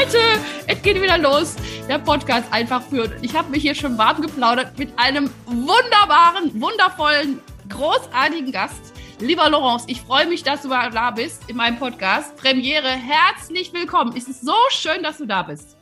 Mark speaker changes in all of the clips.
Speaker 1: Leute, es geht wieder los. Der Podcast einfach führt. Ich habe mich hier schon warm geplaudert mit einem wunderbaren, wundervollen, großartigen Gast. Lieber Laurence, ich freue mich, dass du da bist in meinem Podcast. Premiere, herzlich willkommen. Es ist so schön, dass du da bist.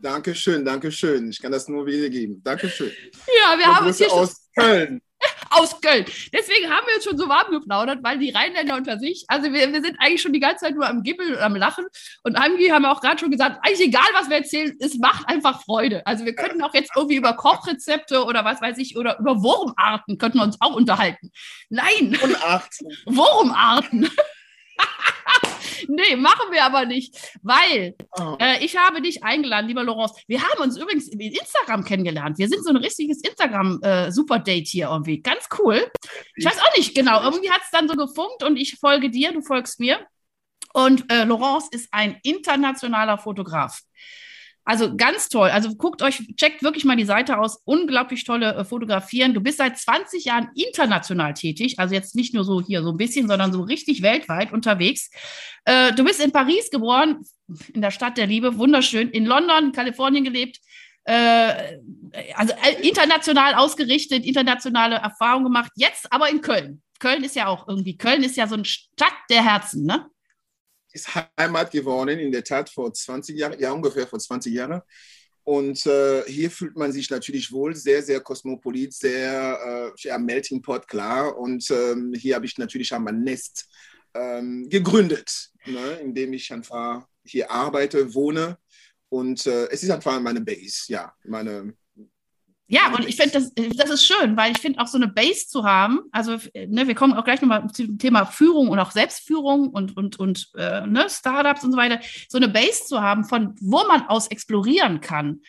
Speaker 2: Dankeschön, Dankeschön. Ich kann das nur wiedergeben. Dankeschön.
Speaker 1: Ja, wir haben uns hier
Speaker 2: aus Köln.
Speaker 1: Aus Köln. Deswegen haben wir uns schon so warm geplaudert, weil die Rheinländer unter sich, also wir, wir sind eigentlich schon die ganze Zeit nur am Gibbeln und am Lachen. Und Angi haben wir auch gerade schon gesagt, eigentlich egal, was wir erzählen, es macht einfach Freude. Also wir könnten auch jetzt irgendwie über Kochrezepte oder was weiß ich, oder über Wurmarten könnten wir uns auch unterhalten. Nein.
Speaker 2: Wurmarten.
Speaker 1: Wurmarten. nee, machen wir aber nicht, weil oh. äh, ich habe dich eingeladen, lieber Laurence. Wir haben uns übrigens in Instagram kennengelernt. Wir sind so ein richtiges Instagram-Super-Date äh, hier irgendwie. Ganz cool. Ich weiß auch nicht genau. Irgendwie hat es dann so gefunkt und ich folge dir, du folgst mir. Und äh, Laurence ist ein internationaler Fotograf. Also ganz toll. Also guckt euch, checkt wirklich mal die Seite aus. Unglaublich tolle äh, Fotografieren. Du bist seit 20 Jahren international tätig. Also jetzt nicht nur so hier so ein bisschen, sondern so richtig weltweit unterwegs. Äh, du bist in Paris geboren, in der Stadt der Liebe. Wunderschön. In London, Kalifornien gelebt. Äh, also äh, international ausgerichtet, internationale Erfahrungen gemacht. Jetzt aber in Köln. Köln ist ja auch irgendwie, Köln ist ja so eine Stadt der Herzen, ne?
Speaker 2: Ist Heimat geworden, in der Tat vor 20 Jahren, ja ungefähr vor 20 Jahren. Und äh, hier fühlt man sich natürlich wohl, sehr, sehr kosmopolit, sehr äh, ja, Melting Pot, klar. Und ähm, hier habe ich natürlich auch mein Nest ähm, gegründet, ne, indem ich einfach hier arbeite, wohne. Und äh, es ist einfach meine Base, ja, meine,
Speaker 1: ja, und ich finde, das, das ist schön, weil ich finde auch so eine Base zu haben, also ne, wir kommen auch gleich nochmal zum Thema Führung und auch Selbstführung und, und, und äh, ne, Startups und so weiter, so eine Base zu haben, von wo man aus explorieren kann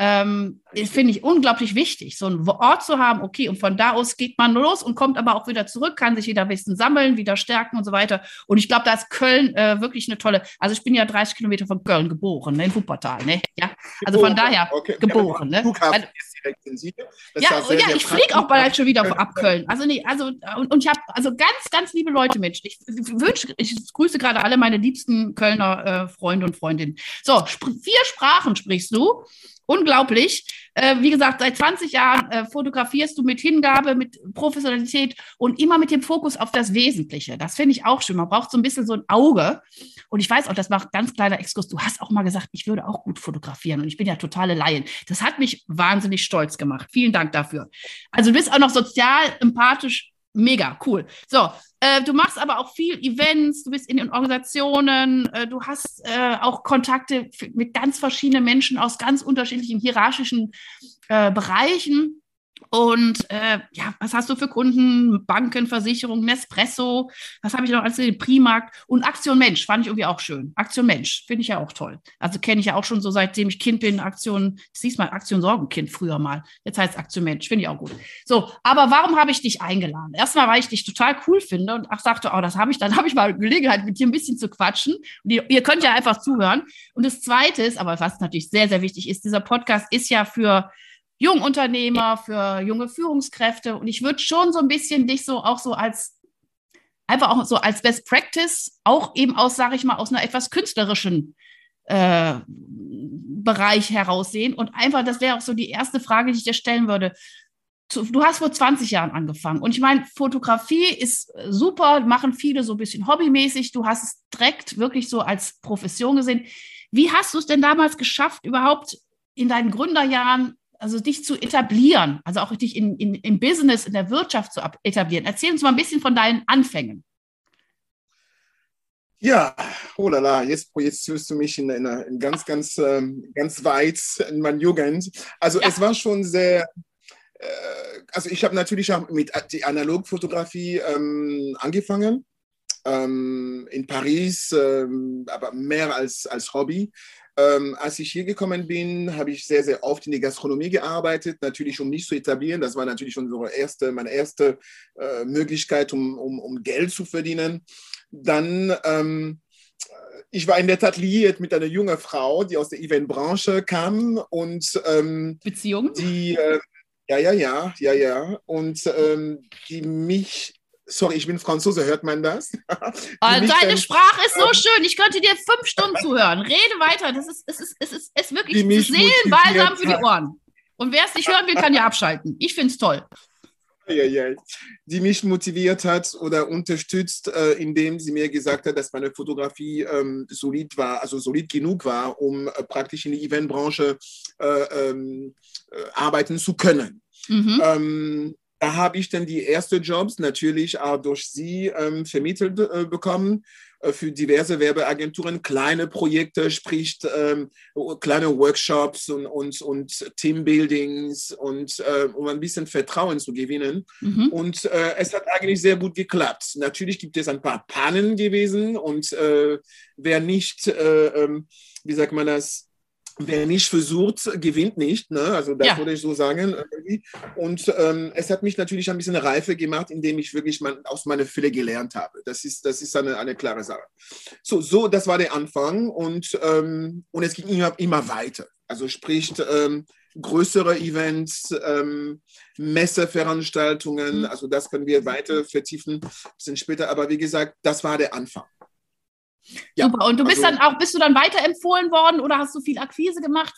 Speaker 1: ähm, finde ich unglaublich wichtig, so einen Ort zu haben, okay, und von da aus geht man los und kommt aber auch wieder zurück, kann sich wieder Wissen sammeln, wieder stärken und so weiter. Und ich glaube, da ist Köln äh, wirklich eine tolle, also ich bin ja 30 Kilometer von Köln geboren, ne, in Wuppertal, ne? Ja, also von daher okay. geboren, ne? Flughafen ist direkt in Siege. ja, sehr, ja, sehr ich fliege auch bald schon wieder ab Köln. Also nee, also und, und ich habe also ganz, ganz liebe Leute mit. Ich wünsche, ich grüße gerade alle meine liebsten Kölner äh, Freunde und Freundinnen. So, vier Sprachen sprichst du unglaublich. Äh, wie gesagt, seit 20 Jahren äh, fotografierst du mit Hingabe, mit Professionalität und immer mit dem Fokus auf das Wesentliche. Das finde ich auch schön. Man braucht so ein bisschen so ein Auge. Und ich weiß auch, das macht ganz kleiner Exkurs. Du hast auch mal gesagt, ich würde auch gut fotografieren und ich bin ja totale Laien. Das hat mich wahnsinnig stolz gemacht. Vielen Dank dafür. Also du bist auch noch sozial, empathisch, mega cool. So, äh, du machst aber auch viel Events, du bist in den Organisationen, äh, du hast äh, auch Kontakte mit ganz verschiedenen Menschen aus ganz unterschiedlichen hierarchischen äh, Bereichen. Und äh, ja, was hast du für Kunden? Banken, Versicherungen, Nespresso, was habe ich noch als den Primarkt und Aktion Mensch fand ich irgendwie auch schön. Aktion Mensch finde ich ja auch toll. Also kenne ich ja auch schon so seitdem ich Kind bin. Aktion, siehst mal, Aktion Sorgenkind früher mal. Jetzt heißt Aktion Mensch, finde ich auch gut. So, aber warum habe ich dich eingeladen? Erstmal, weil ich dich total cool finde und ach sagte, oh, das habe ich, dann habe ich mal Gelegenheit, mit dir ein bisschen zu quatschen. Und ihr, ihr könnt ja einfach zuhören. Und das Zweite ist, aber was natürlich sehr, sehr wichtig ist, dieser Podcast ist ja für Jungunternehmer, für junge Führungskräfte. Und ich würde schon so ein bisschen dich so auch so als einfach auch so als Best Practice, auch eben aus, sage ich mal, aus einer etwas künstlerischen äh, Bereich heraussehen. Und einfach, das wäre auch so die erste Frage, die ich dir stellen würde. Du hast vor 20 Jahren angefangen. Und ich meine, Fotografie ist super, machen viele so ein bisschen hobbymäßig. Du hast es direkt wirklich so als Profession gesehen. Wie hast du es denn damals geschafft, überhaupt in deinen Gründerjahren also dich zu etablieren, also auch dich in, in, im Business, in der Wirtschaft zu etablieren. Erzähl uns mal ein bisschen von deinen Anfängen.
Speaker 2: Ja, oh la la, jetzt projizierst du mich in, in, in ganz, ganz, ähm, ganz weit in meiner Jugend. Also ja. es war schon sehr, äh, also ich habe natürlich auch mit der Analogfotografie ähm, angefangen ähm, in Paris, ähm, aber mehr als, als Hobby. Ähm, als ich hier gekommen bin, habe ich sehr, sehr oft in die Gastronomie gearbeitet, natürlich um mich zu etablieren. Das war natürlich unsere erste, meine erste äh, Möglichkeit, um, um, um Geld zu verdienen. Dann, ähm, ich war in der Tat liiert mit einer jungen Frau, die aus der Eventbranche kam und ähm,
Speaker 1: Beziehung?
Speaker 2: Die, äh, ja, ja, ja, ja, ja. Und ähm, die mich Sorry, ich bin Franzose, hört man das?
Speaker 1: Oh, deine Sprache ist so schön. Ich könnte dir fünf Stunden zuhören. Rede weiter. Das ist, es ist, es ist, es ist wirklich Seelenbalsam für die Ohren. Und wer es nicht hören will, kann ja abschalten. Ich finde es toll.
Speaker 2: Ja, ja. Die mich motiviert hat oder unterstützt, äh, indem sie mir gesagt hat, dass meine Fotografie ähm, solid war, also solid genug war, um äh, praktisch in die Eventbranche äh, ähm, äh, arbeiten zu können. Mhm. Ähm, da habe ich dann die ersten Jobs natürlich auch durch sie ähm, vermittelt äh, bekommen äh, für diverse Werbeagenturen, kleine Projekte, sprich ähm, kleine Workshops und, und, und Teambuildings und äh, um ein bisschen Vertrauen zu gewinnen. Mhm. Und äh, es hat eigentlich sehr gut geklappt. Natürlich gibt es ein paar Pannen gewesen und äh, wer nicht, äh, ähm, wie sagt man das, wer nicht versucht, gewinnt nicht. Ne? Also das ja. würde ich so sagen. Und ähm, es hat mich natürlich ein bisschen reifer gemacht, indem ich wirklich mein, aus meiner Fülle gelernt habe. Das ist, das ist eine, eine klare Sache. So, so, das war der Anfang und, ähm, und es ging immer, immer weiter. Also sprich, ähm, größere Events, ähm, Messeveranstaltungen, mhm. also das können wir weiter vertiefen, bisschen später. Aber wie gesagt, das war der Anfang.
Speaker 1: Ja, Super. Und du bist also, dann auch, bist du dann weiterempfohlen worden oder hast du viel Akquise gemacht?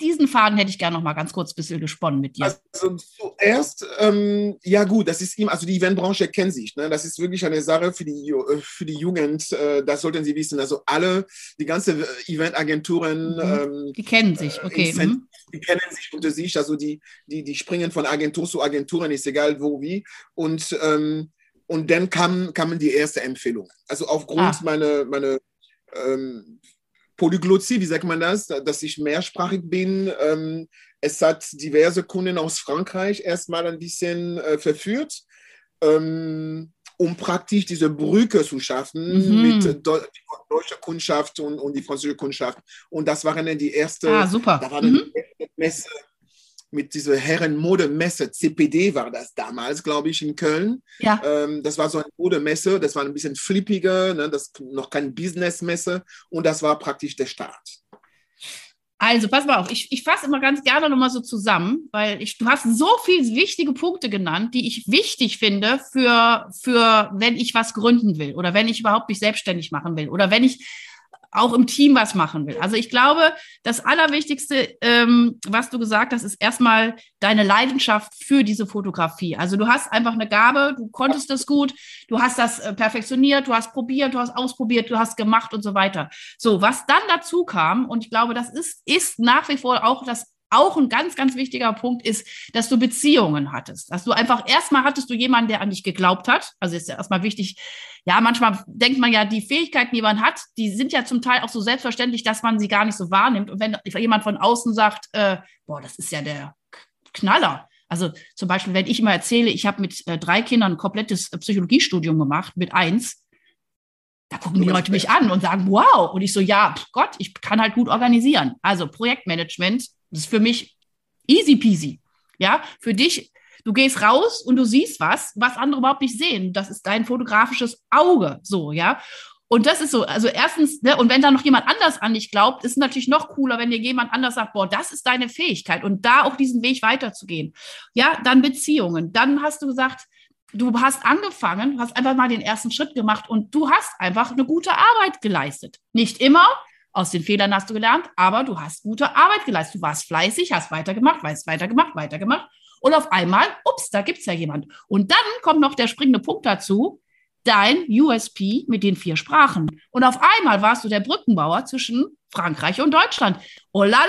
Speaker 1: Diesen Faden hätte ich gerne noch mal ganz kurz ein bisschen gesponnen mit dir.
Speaker 2: Also zuerst, ähm, ja gut, das ist ihm, also die Eventbranche kennt sich. Ne? Das ist wirklich eine Sache für die, äh, für die Jugend, äh, das sollten sie wissen. Also alle, die ganze Eventagenturen. Mhm.
Speaker 1: Ähm, die kennen sich, okay.
Speaker 2: Mhm. Die kennen sich unter sich, also die, die, die springen von Agentur zu Agenturen, ist egal wo, wie. Und ähm, und dann kam, kamen die erste Empfehlung. Also aufgrund ah. meiner meine, ähm, Polyglottie, wie sagt man das, dass ich mehrsprachig bin. Ähm, es hat diverse Kunden aus Frankreich erstmal ein bisschen äh, verführt, ähm, um praktisch diese Brücke zu schaffen mhm. mit Deu deutscher Kundschaft und, und die französische Kundschaft. Und das waren dann die erste,
Speaker 1: ah, super.
Speaker 2: Da war mhm. die erste Messe mit dieser Herrenmodemesse, CPD war das damals, glaube ich, in Köln. Ja. Ähm, das war so eine Modemesse, das war ein bisschen flippiger, ne? das noch keine Businessmesse und das war praktisch der Start.
Speaker 1: Also, pass mal auf, ich, ich fasse immer ganz gerne nochmal so zusammen, weil ich, du hast so viele wichtige Punkte genannt, die ich wichtig finde für, für, wenn ich was gründen will oder wenn ich überhaupt mich selbstständig machen will oder wenn ich auch im Team was machen will. Also ich glaube, das Allerwichtigste, ähm, was du gesagt hast, ist erstmal deine Leidenschaft für diese Fotografie. Also du hast einfach eine Gabe, du konntest das gut, du hast das äh, perfektioniert, du hast probiert, du hast ausprobiert, du hast gemacht und so weiter. So, was dann dazu kam, und ich glaube, das ist, ist nach wie vor auch das auch ein ganz, ganz wichtiger Punkt ist, dass du Beziehungen hattest. Dass du einfach erstmal hattest du jemanden, der an dich geglaubt hat. Also ist ja erstmal wichtig. Ja, manchmal denkt man ja, die Fähigkeiten, die man hat, die sind ja zum Teil auch so selbstverständlich, dass man sie gar nicht so wahrnimmt. Und wenn jemand von außen sagt, äh, boah, das ist ja der Knaller. Also zum Beispiel, wenn ich immer erzähle, ich habe mit äh, drei Kindern ein komplettes Psychologiestudium gemacht, mit eins, da gucken die Leute mich an und sagen, wow. Und ich so, ja, Gott, ich kann halt gut organisieren. Also Projektmanagement das ist für mich easy peasy. Ja, für dich, du gehst raus und du siehst was, was andere überhaupt nicht sehen. Das ist dein fotografisches Auge, so, ja. Und das ist so, also erstens, ne, und wenn da noch jemand anders an dich glaubt, ist es natürlich noch cooler, wenn dir jemand anders sagt, boah, das ist deine Fähigkeit und da auch diesen Weg weiterzugehen. Ja, dann Beziehungen. Dann hast du gesagt, du hast angefangen, hast einfach mal den ersten Schritt gemacht und du hast einfach eine gute Arbeit geleistet. Nicht immer, aus den Fehlern hast du gelernt, aber du hast gute Arbeit geleistet. Du warst fleißig, hast weitergemacht, weißt weitergemacht, weitergemacht. Und auf einmal, ups, da gibt es ja jemand. Und dann kommt noch der springende Punkt dazu, dein USP mit den vier Sprachen. Und auf einmal warst du der Brückenbauer zwischen Frankreich und Deutschland. Oh lala,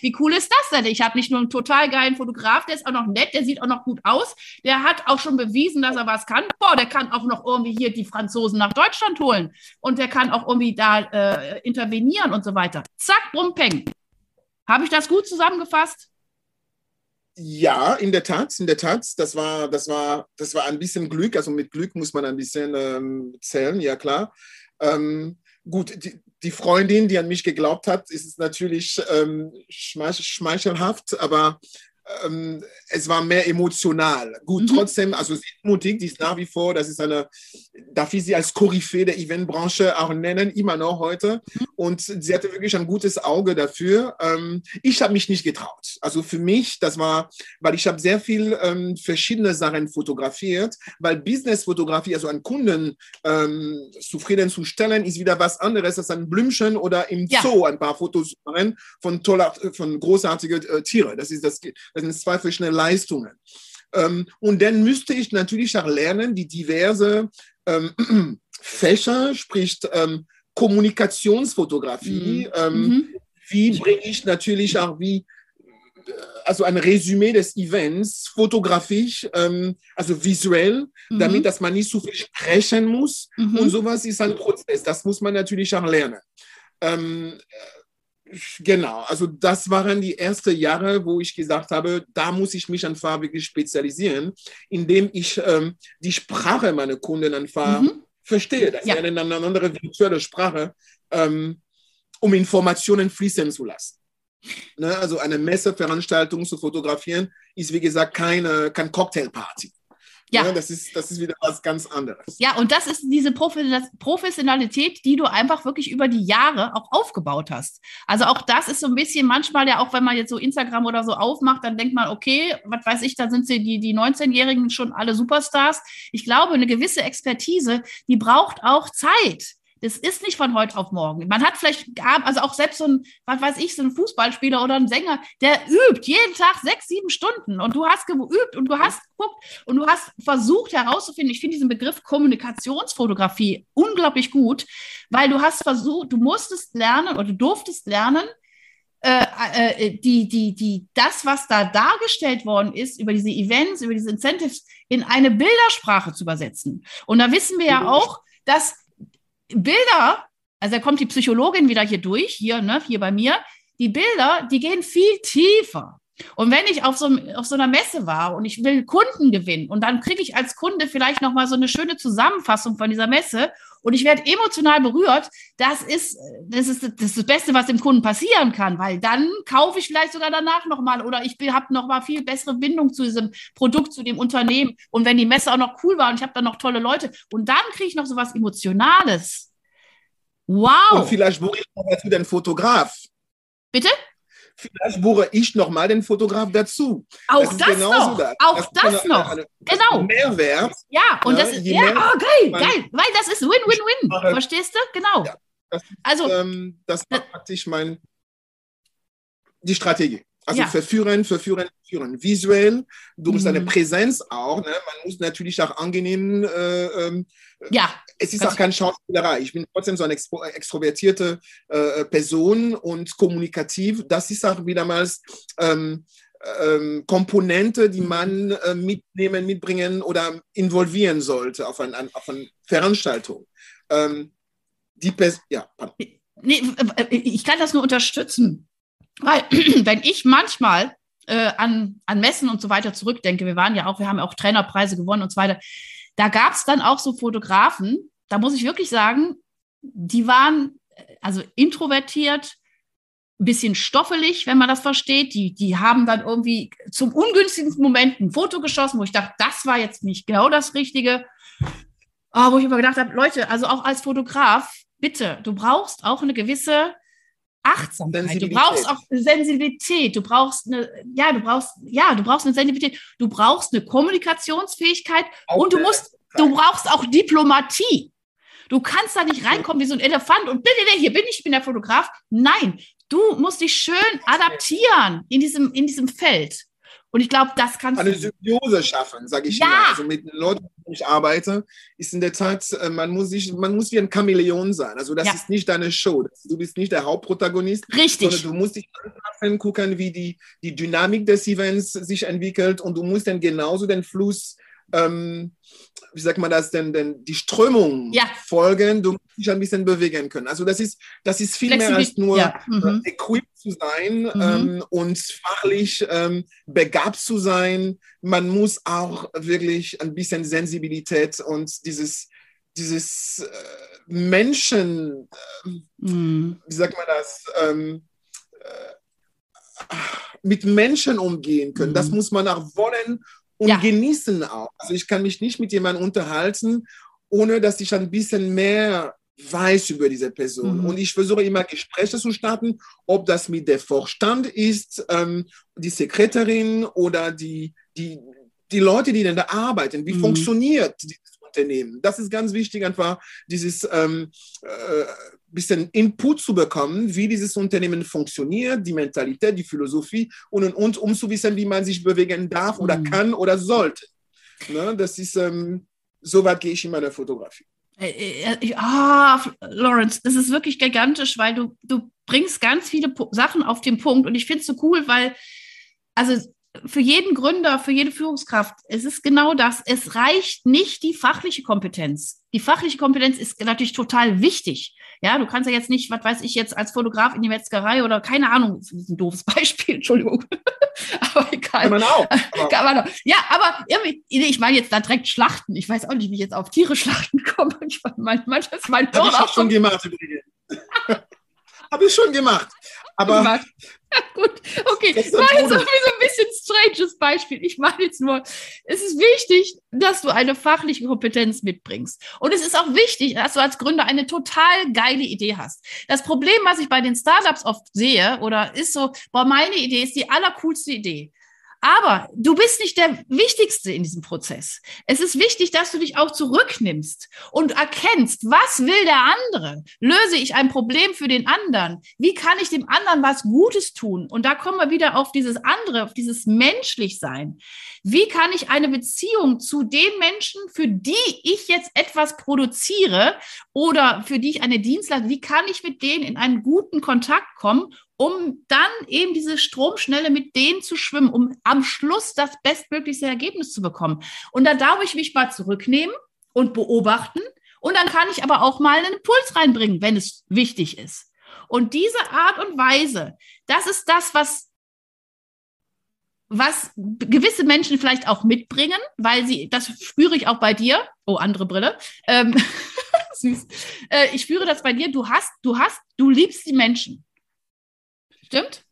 Speaker 1: wie cool ist das denn? Ich habe nicht nur einen total geilen Fotograf, der ist auch noch nett, der sieht auch noch gut aus, der hat auch schon bewiesen, dass er was kann. Boah, der kann auch noch irgendwie hier die Franzosen nach Deutschland holen und der kann auch irgendwie da äh, intervenieren und so weiter. Zack, brumm, peng. Habe ich das gut zusammengefasst?
Speaker 2: Ja, in der Tat, in der Tat. Das war, das war, das war ein bisschen Glück. Also mit Glück muss man ein bisschen ähm, zählen, ja klar. Ähm, gut, die, die, Freundin, die an mich geglaubt hat, ist natürlich ähm, schmeichelhaft, aber ähm, es war mehr emotional. Gut, mhm. trotzdem, also sie ist mutig, die ist nach wie vor, das ist eine, darf ich sie als Koryphäe der Eventbranche auch nennen, immer noch heute. Mhm. Und sie hatte wirklich ein gutes Auge dafür. Ähm, ich habe mich nicht getraut. Also für mich, das war, weil ich habe sehr viel ähm, verschiedene Sachen fotografiert, weil Businessfotografie, also einen Kunden ähm, zufriedenzustellen, ist wieder was anderes als ein Blümchen oder im ja. Zoo ein paar Fotos machen von toller, von großartigen äh, Tiere. Das ist das das sind zwei verschiedene Leistungen. Ähm, und dann müsste ich natürlich auch lernen, die diverse ähm, Fächer, sprich ähm, Kommunikationsfotografie, mhm. Mhm. wie bringe ich natürlich auch wie äh, also ein Resümee des Events fotografisch, ähm, also visuell, mhm. damit dass man nicht so viel sprechen muss. Mhm. Und sowas ist ein Prozess. Das muss man natürlich auch lernen. Ähm, Genau, also das waren die ersten Jahre, wo ich gesagt habe, da muss ich mich einfach wirklich spezialisieren, indem ich ähm, die Sprache meiner Kunden einfach mhm. verstehe. Das ja. ist eine, eine andere virtuelle Sprache, ähm, um Informationen fließen zu lassen. Ne? Also eine Messeveranstaltung zu fotografieren, ist wie gesagt keine, kein Cocktailparty. Ja. ja. das, ist, das ist wieder was ganz anderes.
Speaker 1: Ja, und das ist diese Professionalität, die du einfach wirklich über die Jahre auch aufgebaut hast. Also auch das ist so ein bisschen manchmal ja auch, wenn man jetzt so Instagram oder so aufmacht, dann denkt man, okay, was weiß ich, da sind sie die, die 19-Jährigen schon alle Superstars. Ich glaube, eine gewisse Expertise, die braucht auch Zeit. Das ist nicht von heute auf morgen. Man hat vielleicht, also auch selbst so ein, was weiß ich, so ein Fußballspieler oder ein Sänger, der übt jeden Tag sechs, sieben Stunden und du hast geübt und du hast geguckt und du hast versucht herauszufinden, ich finde diesen Begriff Kommunikationsfotografie unglaublich gut, weil du hast versucht, du musstest lernen oder du durftest lernen, äh, äh, die, die, die, das, was da dargestellt worden ist, über diese Events, über diese Incentives, in eine Bildersprache zu übersetzen. Und da wissen wir ja auch, dass Bilder, also da kommt die Psychologin wieder hier durch, hier, ne, hier bei mir, die Bilder, die gehen viel tiefer. Und wenn ich auf so, auf so einer Messe war und ich will Kunden gewinnen und dann kriege ich als Kunde vielleicht nochmal so eine schöne Zusammenfassung von dieser Messe und ich werde emotional berührt, das ist, das ist das, ist das Beste, was dem Kunden passieren kann, weil dann kaufe ich vielleicht sogar danach nochmal oder ich habe nochmal viel bessere Bindung zu diesem Produkt, zu dem Unternehmen. Und wenn die Messe auch noch cool war und ich habe dann noch tolle Leute und dann kriege ich noch so was Emotionales. Wow.
Speaker 2: Und vielleicht buche ich noch dazu den Fotograf.
Speaker 1: Bitte?
Speaker 2: Vielleicht buche ich noch mal den Fotograf dazu.
Speaker 1: Auch das, das noch. Das. Auch das, das eine, noch. Eine, genau.
Speaker 2: Mehrwert.
Speaker 1: Ja, und das ist ja, oh, geil, geil, weil das ist Win-Win-Win. Verstehst du? Genau. Ja,
Speaker 2: das also, ähm, das war praktisch mein, die Strategie. Also ja. verführen, verführen, verführen. Visuell, durch mhm. seine Präsenz auch. Ne? Man muss natürlich auch angenehm. Äh, ähm,
Speaker 1: ja.
Speaker 2: Es ist auch keine Schauspielerei. Ich bin trotzdem so eine extro extrovertierte äh, Person und kommunikativ. Das ist auch wiedermals ähm, ähm, Komponente, die man äh, mitnehmen, mitbringen oder involvieren sollte auf, ein, auf eine Veranstaltung. Ähm, die Pers ja, pardon.
Speaker 1: Nee, ich kann das nur unterstützen. Weil, wenn ich manchmal äh, an, an Messen und so weiter zurückdenke, wir waren ja auch, wir haben ja auch Trainerpreise gewonnen und so weiter, da gab es dann auch so Fotografen, da muss ich wirklich sagen, die waren äh, also introvertiert, ein bisschen stoffelig, wenn man das versteht. Die, die haben dann irgendwie zum ungünstigsten Moment ein Foto geschossen, wo ich dachte, das war jetzt nicht genau das Richtige. Oh, wo ich immer gedacht habe, Leute, also auch als Fotograf, bitte, du brauchst auch eine gewisse Achtsamkeit, du brauchst auch Sensibilität, du brauchst eine, ja, du brauchst, ja, du brauchst eine Sensibilität, du brauchst eine Kommunikationsfähigkeit auch und du musst, du brauchst auch Diplomatie. Du kannst da nicht reinkommen wie so ein Elefant und bitte, hier bin ich, ich bin der Fotograf. Nein, du musst dich schön adaptieren in diesem, in diesem Feld. Und ich glaube, das kannst
Speaker 2: Eine Symbiose schaffen, sage ich ja. Immer. Also mit den Leuten, mit denen ich arbeite, ist in der Tat, äh, man muss, sich, man muss wie ein Chamäleon sein. Also das ja. ist nicht deine Show. Du bist nicht der Hauptprotagonist.
Speaker 1: Richtig.
Speaker 2: Sondern du musst dich anpassen, gucken, wie die, die Dynamik des Events sich entwickelt und du musst dann genauso den Fluss ähm, wie sagt man das denn, denn die Strömung
Speaker 1: Ja.
Speaker 2: folgen, du musst dich ein bisschen bewegen können. Also das ist, das ist viel mehr als nur
Speaker 1: Ja. Mhm.
Speaker 2: äh, equipped zu sein ähm, und fachlich ähm, begabt zu sein. Man muss auch wirklich ein bisschen Sensibilität und dieses, dieses äh, Menschen,
Speaker 1: Mhm.
Speaker 2: wie sagt man das, ähm, äh, mit Menschen umgehen können.
Speaker 1: Mhm.
Speaker 2: Das muss man auch wollen und
Speaker 1: Ja.
Speaker 2: genießen auch. Also ich kann mich nicht mit jemandem unterhalten, ohne dass ich ein bisschen mehr weiß über diese Person.
Speaker 1: Mhm.
Speaker 2: Und ich versuche immer Gespräche zu starten, ob das mit der Vorstand ist, ähm, die Sekretärin oder die, die, die Leute, die denn da arbeiten. Wie
Speaker 1: Mhm.
Speaker 2: funktioniert dieses Unternehmen? Das ist ganz wichtig, einfach dieses ähm, äh, bisschen Input zu bekommen, wie dieses Unternehmen funktioniert, die Mentalität, die Philosophie und, und, und um zu wissen, wie man sich bewegen darf oder
Speaker 1: Mhm.
Speaker 2: kann oder sollte. Ne? Das ist, ähm, so weit gehe ich in meiner Fotografie.
Speaker 1: Äh, äh, ich- Ah, Lawrence, das ist wirklich gigantisch, weil du, du bringst ganz viele Sachen auf den Punkt und ich finde es so cool, weil, also für jeden Gründer, für jede Führungskraft, es ist genau das. Es reicht nicht die fachliche Kompetenz. Die fachliche Kompetenz ist natürlich total wichtig. Ja, du kannst ja jetzt nicht, was weiß ich jetzt, als Fotograf in die Metzgerei oder keine Ahnung, das ist ein doofes Beispiel, Entschuldigung. Aber egal.
Speaker 2: Kann man auch. Aber
Speaker 1: Kann man doch. Ja, aber irgendwie, ich meine jetzt da direkt Schlachten. Ich weiß auch nicht, wie ich jetzt auf Tiere schlachten komme. Ich meine, manchmal ist mein Hirn
Speaker 2: ich
Speaker 1: auch
Speaker 2: auch schon
Speaker 1: schon
Speaker 2: gemacht übrigens. habe ich schon gemacht. Aber
Speaker 1: gemacht. Gut, okay.
Speaker 2: Das
Speaker 1: war jetzt
Speaker 2: Bonus.
Speaker 1: irgendwie so ein bisschen stranges Beispiel. Ich meine jetzt nur, es ist wichtig, dass du eine fachliche Kompetenz mitbringst. Und es ist auch wichtig, dass du als Gründer eine total geile Idee hast. Das Problem, was ich bei den Startups oft sehe, oder ist so, boah, meine Idee ist die allercoolste Idee. Aber du bist nicht der Wichtigste in diesem Prozess. Es ist wichtig, dass du dich auch zurücknimmst und erkennst, was will der andere? Löse ich ein Problem für den anderen? Wie kann ich dem anderen was Gutes tun? Und da kommen wir wieder auf dieses andere, auf dieses Menschlichsein. Wie kann ich eine Beziehung zu den Menschen, für die ich jetzt etwas produziere oder für die ich eine Dienstleistung, wie kann ich mit denen in einen guten Kontakt kommen, um dann eben diese Stromschnelle mit denen zu schwimmen, um am Schluss das bestmöglichste Ergebnis zu bekommen. Und da darf ich mich mal zurücknehmen und beobachten. Und dann kann ich aber auch mal einen Impuls reinbringen, wenn es wichtig ist. Und diese Art und Weise, das ist das, was was gewisse Menschen vielleicht auch mitbringen, weil sie, das spüre ich auch bei dir. Oh, andere Brille. Ähm, süß. Äh, ich spüre das bei dir. Du hast, du hast, du liebst die Menschen. Stimmt?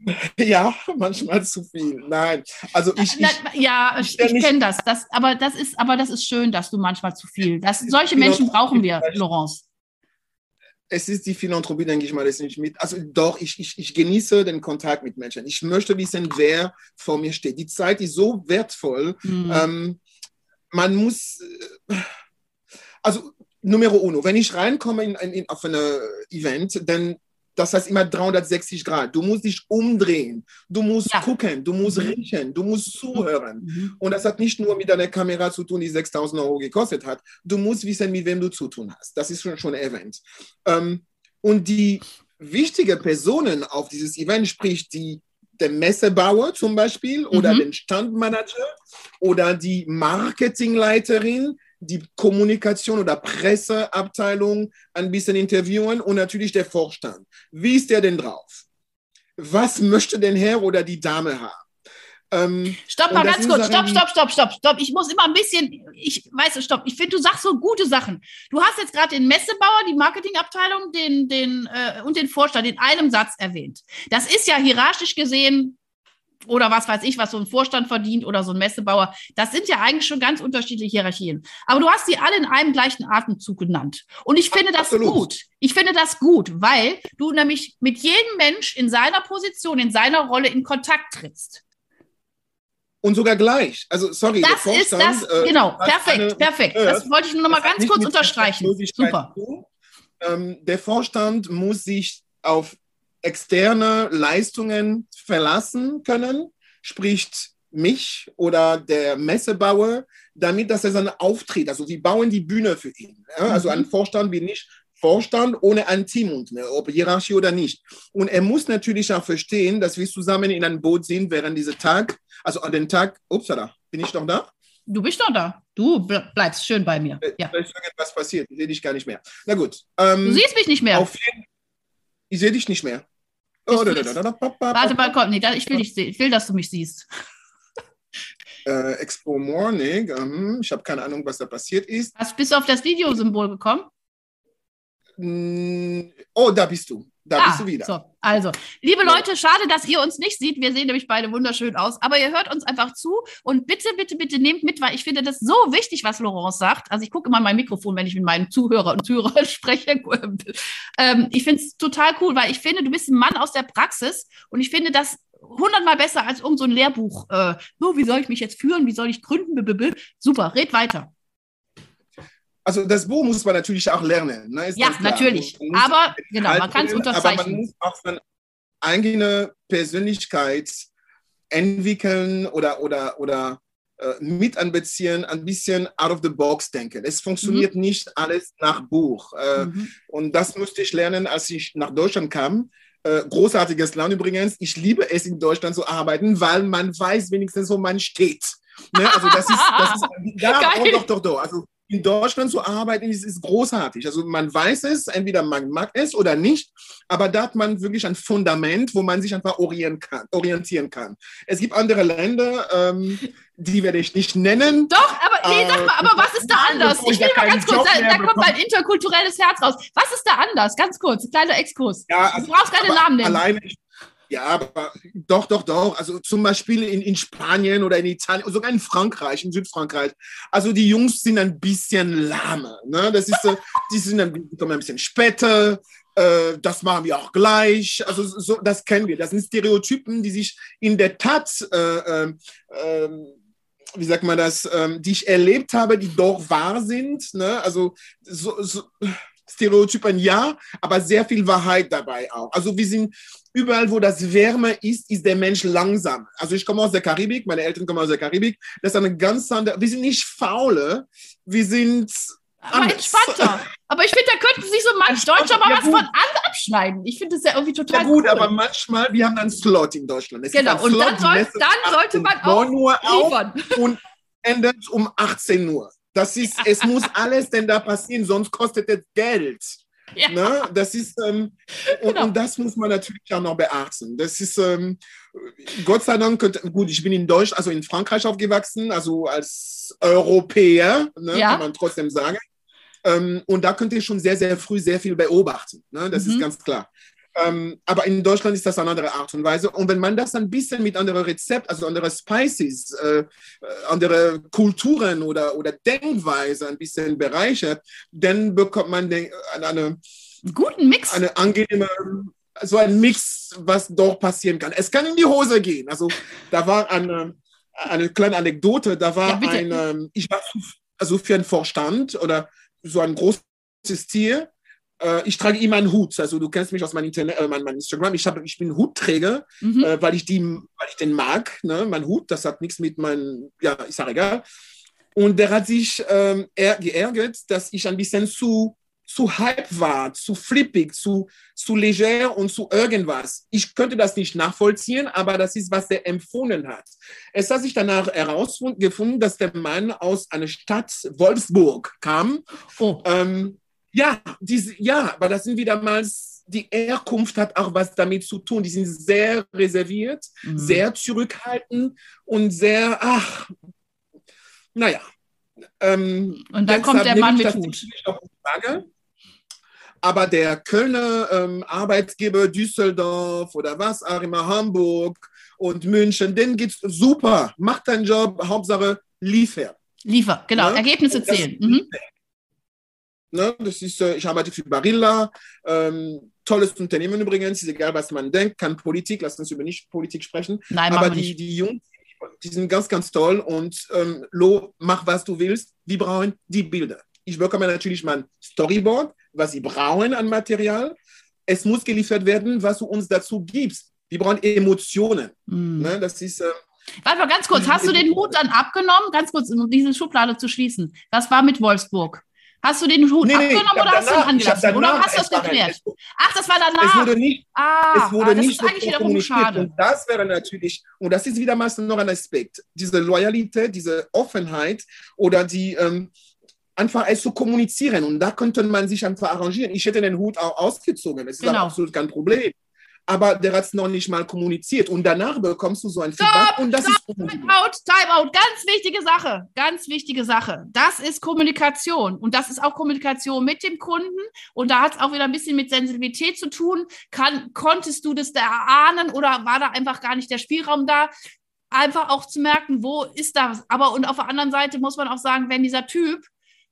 Speaker 2: ja, manchmal zu viel. Nein, also ich,
Speaker 1: Na,
Speaker 2: ich
Speaker 1: ja, ich,
Speaker 2: ja
Speaker 1: ich kenne das. das. Aber das ist, aber das ist schön, dass du manchmal zu viel. Das, solche. Menschen brauchen wir, Laurence.
Speaker 2: es ist die Philanthropie, denke ich mal, das nicht mit. Also doch, ich, ich, ich genieße den Kontakt mit Menschen. Ich möchte wissen, wer vor mir steht. Die Zeit ist so wertvoll.
Speaker 1: Mhm.
Speaker 2: Ähm, man muss, äh, also Numero uno, wenn ich reinkomme in, in, in, auf ein Event, dann das heißt immer 360 Grad. Du musst dich umdrehen, du musst
Speaker 1: Ja.
Speaker 2: gucken, du musst
Speaker 1: Mhm.
Speaker 2: riechen, du musst zuhören.
Speaker 1: Mhm.
Speaker 2: Und das hat nicht nur mit deiner Kamera zu tun, die 6000 Euro gekostet hat. Du musst wissen, mit wem du zu tun hast. Das ist schon, schon erwähnt. Ähm, und die wichtigen Personen auf dieses Event, sprich die, der Messebauer zum Beispiel oder
Speaker 1: Mhm.
Speaker 2: den Standmanager oder die Marketingleiterin, die Kommunikation oder Presseabteilung ein bisschen interviewen und natürlich der Vorstand. Wie ist der denn drauf? Was möchte denn Herr oder die Dame haben? Ähm,
Speaker 1: Stopp mal ganz kurz. Stopp, stopp, stopp, stopp, stopp. Ich muss immer ein bisschen, ich weiß es, stopp. Ich finde, du sagst so gute Sachen. Du hast jetzt gerade den Messebauer, die Marketingabteilung, den, den, äh, und den Vorstand in einem Satz erwähnt. Das ist ja hierarchisch gesehen oder was weiß ich, was so ein Vorstand verdient oder so ein Messebauer. Das sind ja eigentlich schon ganz unterschiedliche Hierarchien. Aber du hast sie alle in einem gleichen Atemzug genannt. Und ich finde das
Speaker 2: Absolut.
Speaker 1: gut. Ich finde das gut, weil du nämlich mit jedem Mensch in seiner Position, in seiner Rolle in Kontakt trittst.
Speaker 2: Und sogar gleich. Also, sorry,
Speaker 1: Das
Speaker 2: der
Speaker 1: ist das,
Speaker 2: Vorstand, äh,
Speaker 1: genau, perfekt,
Speaker 2: eine-
Speaker 1: perfekt. Das wollte ich nur noch mal ganz kurz unterstreichen. Super.
Speaker 2: Ähm, der Vorstand muss sich auf externe Leistungen verlassen können, sprich mich oder der Messebauer, damit dass er seinen Auftritt, also wir bauen die Bühne für ihn. Ja? Also
Speaker 1: Mhm.
Speaker 2: ein Vorstand wie nicht Vorstand ohne ein Team, und, ne, ob Hierarchie oder nicht. Und er muss natürlich auch verstehen, dass wir zusammen in einem Boot sind während dieser Tag, also an den Tag, upsala, bin ich noch da?
Speaker 1: Du bist doch da. Du bleibst schön bei mir.
Speaker 2: Äh, ja. Vielleicht ist irgendwas passiert. Ich sehe dich gar nicht mehr. Na gut. Ähm,
Speaker 1: du siehst mich nicht mehr.
Speaker 2: Jeden, ich sehe dich nicht mehr.
Speaker 1: Oh, Warte mal, komm, nee, ich will, dich, ich will, dass du mich siehst.
Speaker 2: Äh, Expo Morning, ähm, ich habe keine Ahnung, was da passiert ist.
Speaker 1: Hast, bist du auf das Videosymbol gekommen?
Speaker 2: Mm, oh, da bist du. Da ah, bist du wieder.
Speaker 1: So, also, liebe. Leute, schade, dass ihr uns nicht seht. Wir sehen nämlich beide wunderschön aus. Aber ihr hört uns einfach zu und bitte, bitte, bitte nehmt mit, weil ich finde das so wichtig, was Laurence sagt. Also ich gucke immer in mein Mikrofon, wenn ich mit meinen Zuhörer und Zuhörern spreche. ähm, ich finde es total cool, weil ich finde, du bist ein Mann aus der Praxis und ich finde das hundertmal besser als irgend so ein Lehrbuch. Äh, so, wie soll ich mich jetzt führen? Wie soll ich gründen? Super, red weiter
Speaker 2: also das Buch muss man natürlich auch lernen.
Speaker 1: Ne? ja, natürlich. Aber genau, man kann es unterzeichnen. Aber man muss
Speaker 2: auch seine eigene Persönlichkeit entwickeln oder, oder, oder äh, mit anbeziehen, ein bisschen out of the box denken. Es funktioniert mhm. nicht alles nach Buch. Äh, mhm. Und das musste ich lernen, als ich nach Deutschland kam. Äh, großartiges Land übrigens. Ich liebe es, in Deutschland zu arbeiten, weil man weiß wenigstens, wo man steht. Ne? Also das ist, das ist ja, doch, doch, doch. Also in Deutschland zu arbeiten, ist, ist großartig. Also man weiß es, entweder man mag es oder nicht, aber da hat man wirklich ein Fundament, wo man sich einfach orientieren kann. Orientieren kann. Es gibt andere Länder, ähm, die werde ich nicht nennen.
Speaker 1: Doch, aber nee, sag mal, aber was ist da anders? Ich will mal ganz kurz, da, da kommt mein interkulturelles Herz raus. Was ist da anders? Ganz kurz, kleiner Exkurs.
Speaker 2: Ja, also,
Speaker 1: du brauchst keine Namen nennen.
Speaker 2: Alleine, ja, aber doch, doch, doch. Also zum Beispiel in, in Spanien oder in Italien, sogar in Frankreich, in Südfrankreich. Also die Jungs sind ein bisschen lahme. Ne? Das ist, die sind ein, die kommen ein bisschen später. Äh, das machen wir auch gleich. Also so, das kennen wir. Das sind Stereotypen, die sich in der Tat, äh, äh, wie sagt man das, ähm, die ich erlebt habe, die doch wahr sind. Ne? Also so, so Stereotypen ja, aber sehr viel Wahrheit dabei auch. Also wir sind überall, wo das Wärme ist, ist der Mensch langsam. Also ich komme aus der Karibik, meine Eltern kommen aus der Karibik. Das ist eine ganz andere, wir sind nicht faule, wir sind
Speaker 1: aber entspannter. Aber ich finde, da könnten sich so manch Deutscher mal ja, was gut. von abschneiden. Ich finde das ja irgendwie total Ja
Speaker 2: gut,
Speaker 1: cool.
Speaker 2: aber manchmal, wir haben einen Slot in Deutschland.
Speaker 1: Es genau, und Slot, dann, soll, dann sollte man auch liefern.
Speaker 2: Und endet um 18 Uhr. Das ist, es muss alles denn da passieren, sonst kostet es Geld. Ja. Ne? Das ist, ähm, und, genau. und, das muss man natürlich auch noch beachten. Das ist, ähm, Gott sei Dank, gut, ich bin in Deutschland, also in Frankreich aufgewachsen, also als Europäer, ne, ja. kann man trotzdem sagen. Ähm, und da könnt ihr schon sehr, sehr früh sehr viel beobachten. Ne? Das mhm. ist ganz klar. Ähm, aber in Deutschland ist das eine andere Art und Weise. Und wenn man das ein bisschen mit anderen Rezepten, also andere Spices, äh, äh, andere Kulturen oder, oder Denkweise ein bisschen bereichert, dann bekommt man den, eine, eine
Speaker 1: guten Mix.
Speaker 2: Eine angenehme, so ein Mix, was doch passieren kann. Es kann in die Hose gehen. Also da war eine, eine kleine Anekdote, da war ja, ein, ähm, ich war also für einen Vorstand oder so ein großes Tier äh, ich trage immer einen Hut. Also du kennst mich aus meinem, Internet, äh, meinem Instagram. Ich, hab, ich bin Hutträger, mhm. äh, weil, ich die, weil ich den mag. Ne? Mein Hut, das hat nichts mit meinem, ja, ist auch egal. Und der hat sich ähm, geärgert, dass ich ein bisschen zu, zu hype war, zu flippig, zu, zu leger und zu irgendwas. Ich könnte das nicht nachvollziehen, aber das ist, was er empfunden hat. Es hat sich danach herausgefunden, dass der Mann aus einer Stadt Wolfsburg kam. Oh. Ähm, ja, diese, ja, aber das sind wieder mal, die Herkunft hat auch was damit zu tun. Die sind sehr reserviert, mhm. sehr zurückhaltend und sehr, ach, naja.
Speaker 1: Ähm, und dann kommt der Mann mit Hut.
Speaker 2: Aber der Kölner ähm, Arbeitgeber Düsseldorf oder was auch immer, Hamburg und München, denen geht's super. Macht deinen Job, Hauptsache liefer.
Speaker 1: Liefer, genau. Ja? Ergebnisse zählen. Mhm.
Speaker 2: Ne? Das ist, äh, ich arbeite für Barilla, ähm, tolles Unternehmen übrigens, ist egal, was man denkt, kann Politik, lass uns über nicht Politik sprechen.
Speaker 1: Nein,
Speaker 2: aber die, die Jungs, die sind ganz, ganz toll und ähm, Lo, mach was du willst, die brauchen die Bilder. Ich bekomme natürlich mein Storyboard, was sie brauchen an Material. Es muss geliefert werden, was du uns dazu gibst. Die brauchen Emotionen. Mm. Ne? Das ist. Ähm,
Speaker 1: Warte mal ganz kurz, hast du den Hut dann abgenommen? Ganz kurz, um diese Schublade zu schließen. Was war mit Wolfsburg? Hast du den Hut nee, abgenommen nee, oder hast du ihn angelassen? Oder hast du das geklärt? Ach, das war danach.
Speaker 2: Es wurde nicht,
Speaker 1: ah,
Speaker 2: es wurde
Speaker 1: ah, das
Speaker 2: nicht
Speaker 1: ist eigentlich wiederum schade.
Speaker 2: Und das wäre natürlich, und das ist wieder mal noch ein Aspekt, diese Loyalität, diese Offenheit oder die ähm, einfach es zu kommunizieren. Und da könnte man sich einfach arrangieren. Ich hätte den Hut auch ausgezogen. Das ist genau. absolut kein Problem aber der hat es noch nicht mal kommuniziert. Und danach bekommst du so ein
Speaker 1: Stop, Feedback und das stop, ist Timeout, Timeout, ganz wichtige Sache, ganz wichtige Sache. Das ist Kommunikation und das ist auch Kommunikation mit dem Kunden und da hat es auch wieder ein bisschen mit Sensibilität zu tun. Kann, konntest du das da erahnen oder war da einfach gar nicht der Spielraum da? Einfach auch zu merken, wo ist das? Aber und auf der anderen Seite muss man auch sagen, wenn dieser Typ,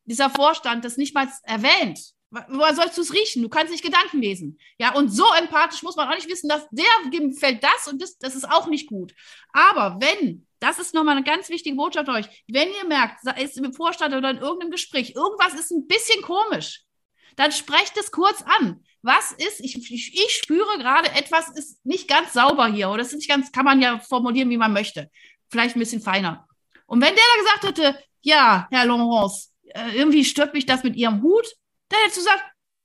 Speaker 1: dieser Vorstand das nicht mal erwähnt, Woher sollst du es riechen? Du kannst nicht Gedanken lesen. Ja, und so empathisch muss man auch nicht wissen, dass der gefällt das und das, das ist auch nicht gut. Aber wenn, das ist nochmal eine ganz wichtige Botschaft euch, wenn ihr merkt, es im Vorstand oder in irgendeinem Gespräch, irgendwas ist ein bisschen komisch, dann sprecht es kurz an. Was ist, ich, ich, ich spüre gerade, etwas ist nicht ganz sauber hier oder ist nicht ganz, kann man ja formulieren, wie man möchte. Vielleicht ein bisschen feiner. Und wenn der da gesagt hätte, ja, Herr Laurence, äh, irgendwie stört mich das mit Ihrem Hut, dann hättest du gesagt,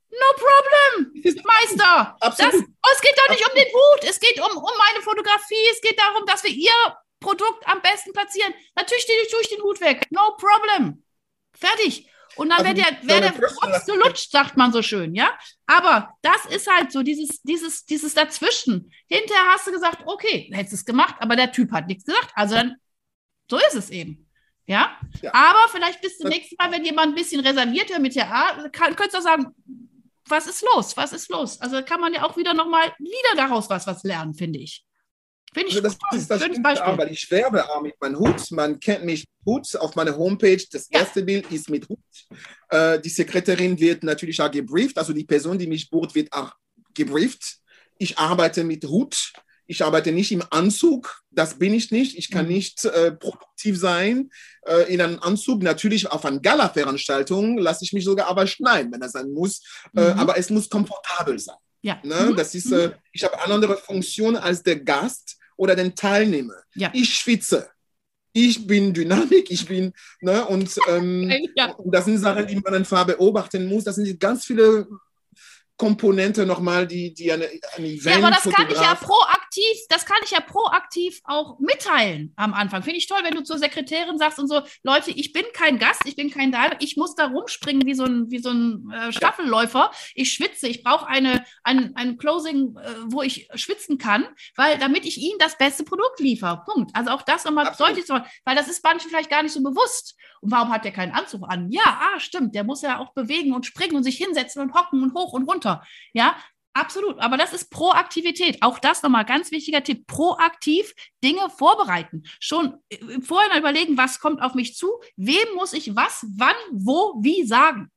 Speaker 1: no problem, Meister. Absolut. Das, oh, es geht doch nicht Absolut. um den Hut, es geht um, um meine Fotografie, es geht darum, dass wir ihr Produkt am besten platzieren. Natürlich stehe ich durch den Hut weg, no problem. Fertig. Und dann also, wäre der, wär der gelutscht, sagt man so schön, ja? Aber das ist halt so, dieses, dieses, dieses Dazwischen. Hinterher hast du gesagt, okay, hättest es gemacht, aber der Typ hat nichts gesagt. Also dann, so ist es eben. Ja? ja? Aber vielleicht bis zum nächsten Mal, wenn jemand ein bisschen reservierter mit der A, kann, könntest du sagen, was ist los? Was ist los? Also kann man ja auch wieder nochmal wieder daraus was, was lernen, finde ich.
Speaker 2: Finde ich also das cool. ist das Beispiel. weil ich werbe auch mit meinem Hut. Man kennt mich Hut auf meiner Homepage. Das ja. erste Bild ist mit Hut. Äh, die Sekretärin wird natürlich auch gebrieft. Also die Person, die mich bucht, wird auch gebrieft. Ich arbeite mit Hut. Ich arbeite nicht im Anzug, das bin ich nicht. Ich kann mhm. nicht äh, produktiv sein äh, in einem Anzug. Natürlich auf einer Gala-Veranstaltung lasse ich mich sogar aber schneiden, wenn das sein muss. Äh, mhm. aber es muss komfortabel sein.
Speaker 1: Ja.
Speaker 2: Ne? Mhm. Das ist, äh, ich habe eine andere Funktion als der Gast oder den Teilnehmer.
Speaker 1: Ja.
Speaker 2: Ich schwitze. Ich bin Dynamik, ich bin, ne, und, ähm, ja. das sind Sachen, die man einfach beobachten muss. Das sind ganz viele Komponente nochmal, die, die eine, eine Event
Speaker 1: Ja, aber das kann ich ja proaktiv, das kann ich ja proaktiv auch mitteilen am Anfang. Finde ich toll, wenn du zur Sekretärin sagst und so, Leute, ich bin kein Gast, ich bin kein Diver, ich muss da rumspringen wie so ein, wie so ein äh, Staffelläufer. Ich schwitze, ich brauche eine, ein, ein Closing, äh, wo ich schwitzen kann, weil damit ich Ihnen das beste Produkt liefere. Punkt. Also auch das nochmal deutlich zu machen, weil das ist manchen vielleicht gar nicht so bewusst. Und warum hat der keinen Anzug an? Ja, ah, stimmt, der muss ja auch bewegen und springen und sich hinsetzen und hocken und hoch und runter. Ja, Absolut, aber das ist Proaktivität. Auch das nochmal ganz wichtiger Tipp. Proaktiv Dinge vorbereiten. Schon äh, vorher überlegen, was kommt auf mich zu, wem muss ich was, wann, wo, wie sagen.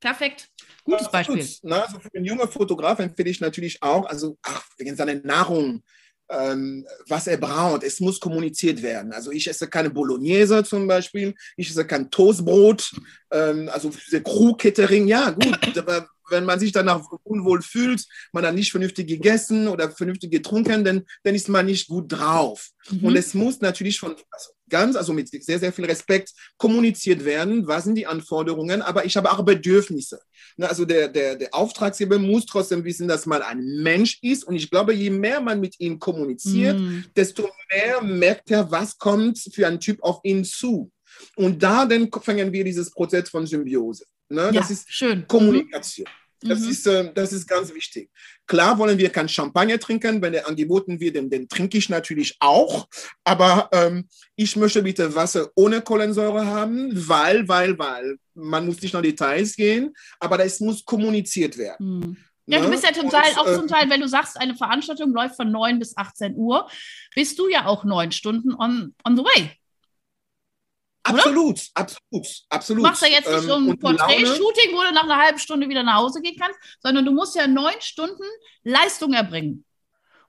Speaker 1: Perfekt. Gutes Beispiel.
Speaker 2: Na, also für einen jungen Fotograf empfehle ich natürlich auch, also ach, wegen seiner Nahrung, ähm, was er braucht. Es muss kommuniziert werden. Also ich esse keine Bolognese zum Beispiel, ich esse kein Toastbrot, ähm, also diese Crew-Catering, ja gut, aber wenn man sich danach unwohl fühlt, man hat nicht vernünftig gegessen oder vernünftig getrunken, dann, dann ist man nicht gut drauf. Mhm. Und es muss natürlich von also ganz, also mit sehr, sehr viel Respekt kommuniziert werden, was sind die Anforderungen, aber ich habe auch Bedürfnisse. Ne, also der, der, der Auftraggeber muss trotzdem wissen, dass man ein Mensch ist und ich glaube, je mehr man mit ihm kommuniziert, mhm. desto mehr merkt er, was kommt für ein Typ auf ihn zu. Und da dann fangen wir dieses Prozess von Symbiose. Ne? Ja, das ist
Speaker 1: schön.
Speaker 2: Kommunikation. Mhm. Das, mhm. ist, äh, das ist ganz wichtig. Klar wollen wir kein Champagner trinken, wenn er angeboten wird, den, den trinke ich natürlich auch. Aber ähm, ich möchte bitte Wasser ohne Kohlensäure haben, weil, weil, weil. Man muss nicht nach Details gehen, aber das muss kommuniziert werden.
Speaker 1: Mhm. Ja, du ne? bist ja zum Teil, auch zum äh, Teil, wenn du sagst, eine Veranstaltung läuft von 9 bis 18 Uhr, bist du ja auch neun Stunden on, on the way.
Speaker 2: Absolut, absolut, absolut.
Speaker 1: Du machst ja jetzt nicht so ein ähm, Porträt-Shooting, wo du nach einer halben Stunde wieder nach Hause gehen kannst, sondern du musst ja neun Stunden Leistung erbringen.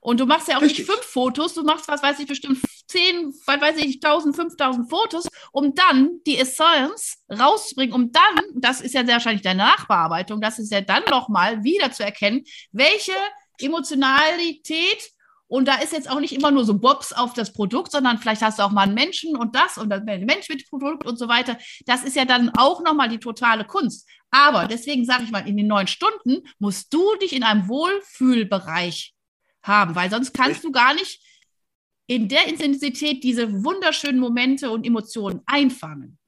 Speaker 1: Und du machst ja auch Richtig. nicht fünf Fotos, du machst, was weiß ich, bestimmt zehn, was weiß ich, tausend, fünftausend Fotos, um dann die Essenz rauszubringen, um dann, das ist ja sehr wahrscheinlich deine Nachbearbeitung, das ist ja dann nochmal wieder zu erkennen, welche Emotionalität Und da ist jetzt auch nicht immer nur so Bobs auf das Produkt, sondern vielleicht hast du auch mal einen Menschen und das und dann Mensch mit Produkt und so weiter. Das ist ja dann auch nochmal die totale Kunst. Aber deswegen sage ich mal, in den neun Stunden musst du dich in einem Wohlfühlbereich haben, weil sonst kannst du gar nicht in der Intensität diese wunderschönen Momente und Emotionen einfangen.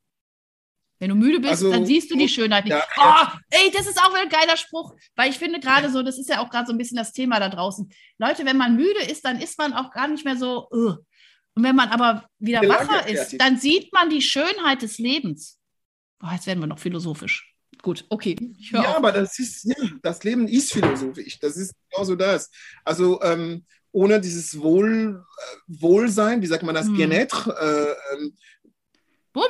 Speaker 1: Wenn du müde bist, also, dann siehst du die Schönheit nicht. Ja, oh, ey, das ist auch ein geiler Spruch, weil ich finde gerade so, das ist ja auch gerade so ein bisschen das Thema da draußen. Leute, wenn man müde ist, dann ist man auch gar nicht mehr so. Uh. Und wenn man aber wieder wacher ist, dann sieht man die Schönheit des Lebens. Boah, jetzt werden wir noch philosophisch. Gut, okay.
Speaker 2: ja, auf. aber das ist, ja, das Leben ist philosophisch. Das ist genauso das. Also ähm, ohne dieses Wohl, äh, Wohlsein, wie sagt man das, hm. Bien-être, äh, ähm,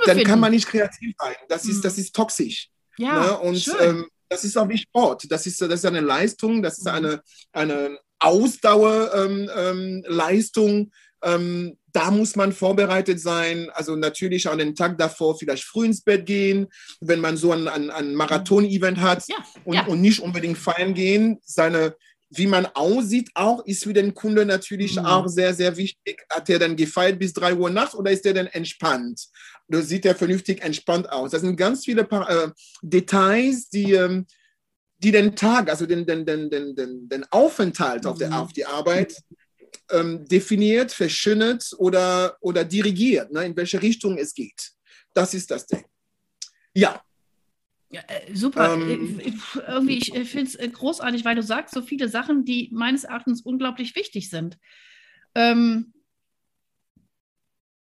Speaker 2: dann kann man nicht kreativ sein. Das ist, hm. das ist toxisch. Ja, ne? Und ähm, das ist auch wie Sport. Das ist, das ist eine Leistung, das ist hm. eine, eine Ausdauerleistung. Ähm, ähm, da muss man vorbereitet sein. Also natürlich an den Tag davor vielleicht früh ins Bett gehen, wenn man so ein, ein, ein Marathon-Event hat ja, und, ja. und nicht unbedingt feiern gehen. Seine, wie man aussieht, auch ist für den Kunden natürlich mhm. auch sehr, sehr wichtig. Hat er dann gefeiert bis 3 Uhr nachts oder ist er dann entspannt? Oder sieht er vernünftig entspannt aus? Das sind ganz viele äh, Details, die, ähm, die den Tag, also den, den, den, den, den, den Aufenthalt auf, der, mhm. auf die Arbeit ähm, definiert, verschönert oder, oder dirigiert, ne, in welche Richtung es geht. Das ist das Ding. Ja,
Speaker 1: ja, äh, super. Ähm, ich, irgendwie, ich finde es äh, großartig, weil du sagst so viele Sachen, die meines Erachtens unglaublich wichtig sind. Ähm,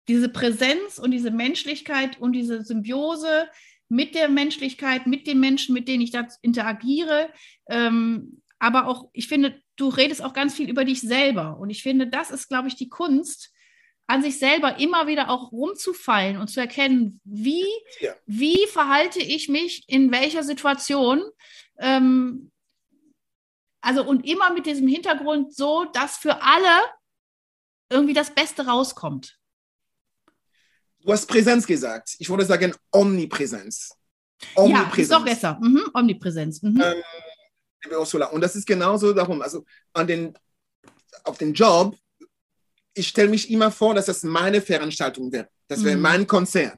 Speaker 1: diese Präsenz und diese Menschlichkeit und diese Symbiose mit der Menschlichkeit, mit den Menschen, mit denen ich da interagiere. Ähm, aber auch, ich finde, du redest auch ganz viel über dich selber. Und ich finde, das ist, glaube ich, die Kunst, an sich selber immer wieder auch rumzufallen und zu erkennen, wie, ja. wie verhalte ich mich in welcher Situation. Ähm, also und immer mit diesem Hintergrund so, dass für alle irgendwie das Beste rauskommt.
Speaker 2: Du hast Präsenz gesagt. Ich würde sagen Omnipräsenz.
Speaker 1: Omnipräsenz. Ja, ist doch besser. Mhm. Omnipräsenz. Mhm.
Speaker 2: Ähm, und das ist genauso darum. Also an den, auf den Job ich stelle mich immer vor, dass das meine Veranstaltung wäre. Das wäre mhm. mein Konzert.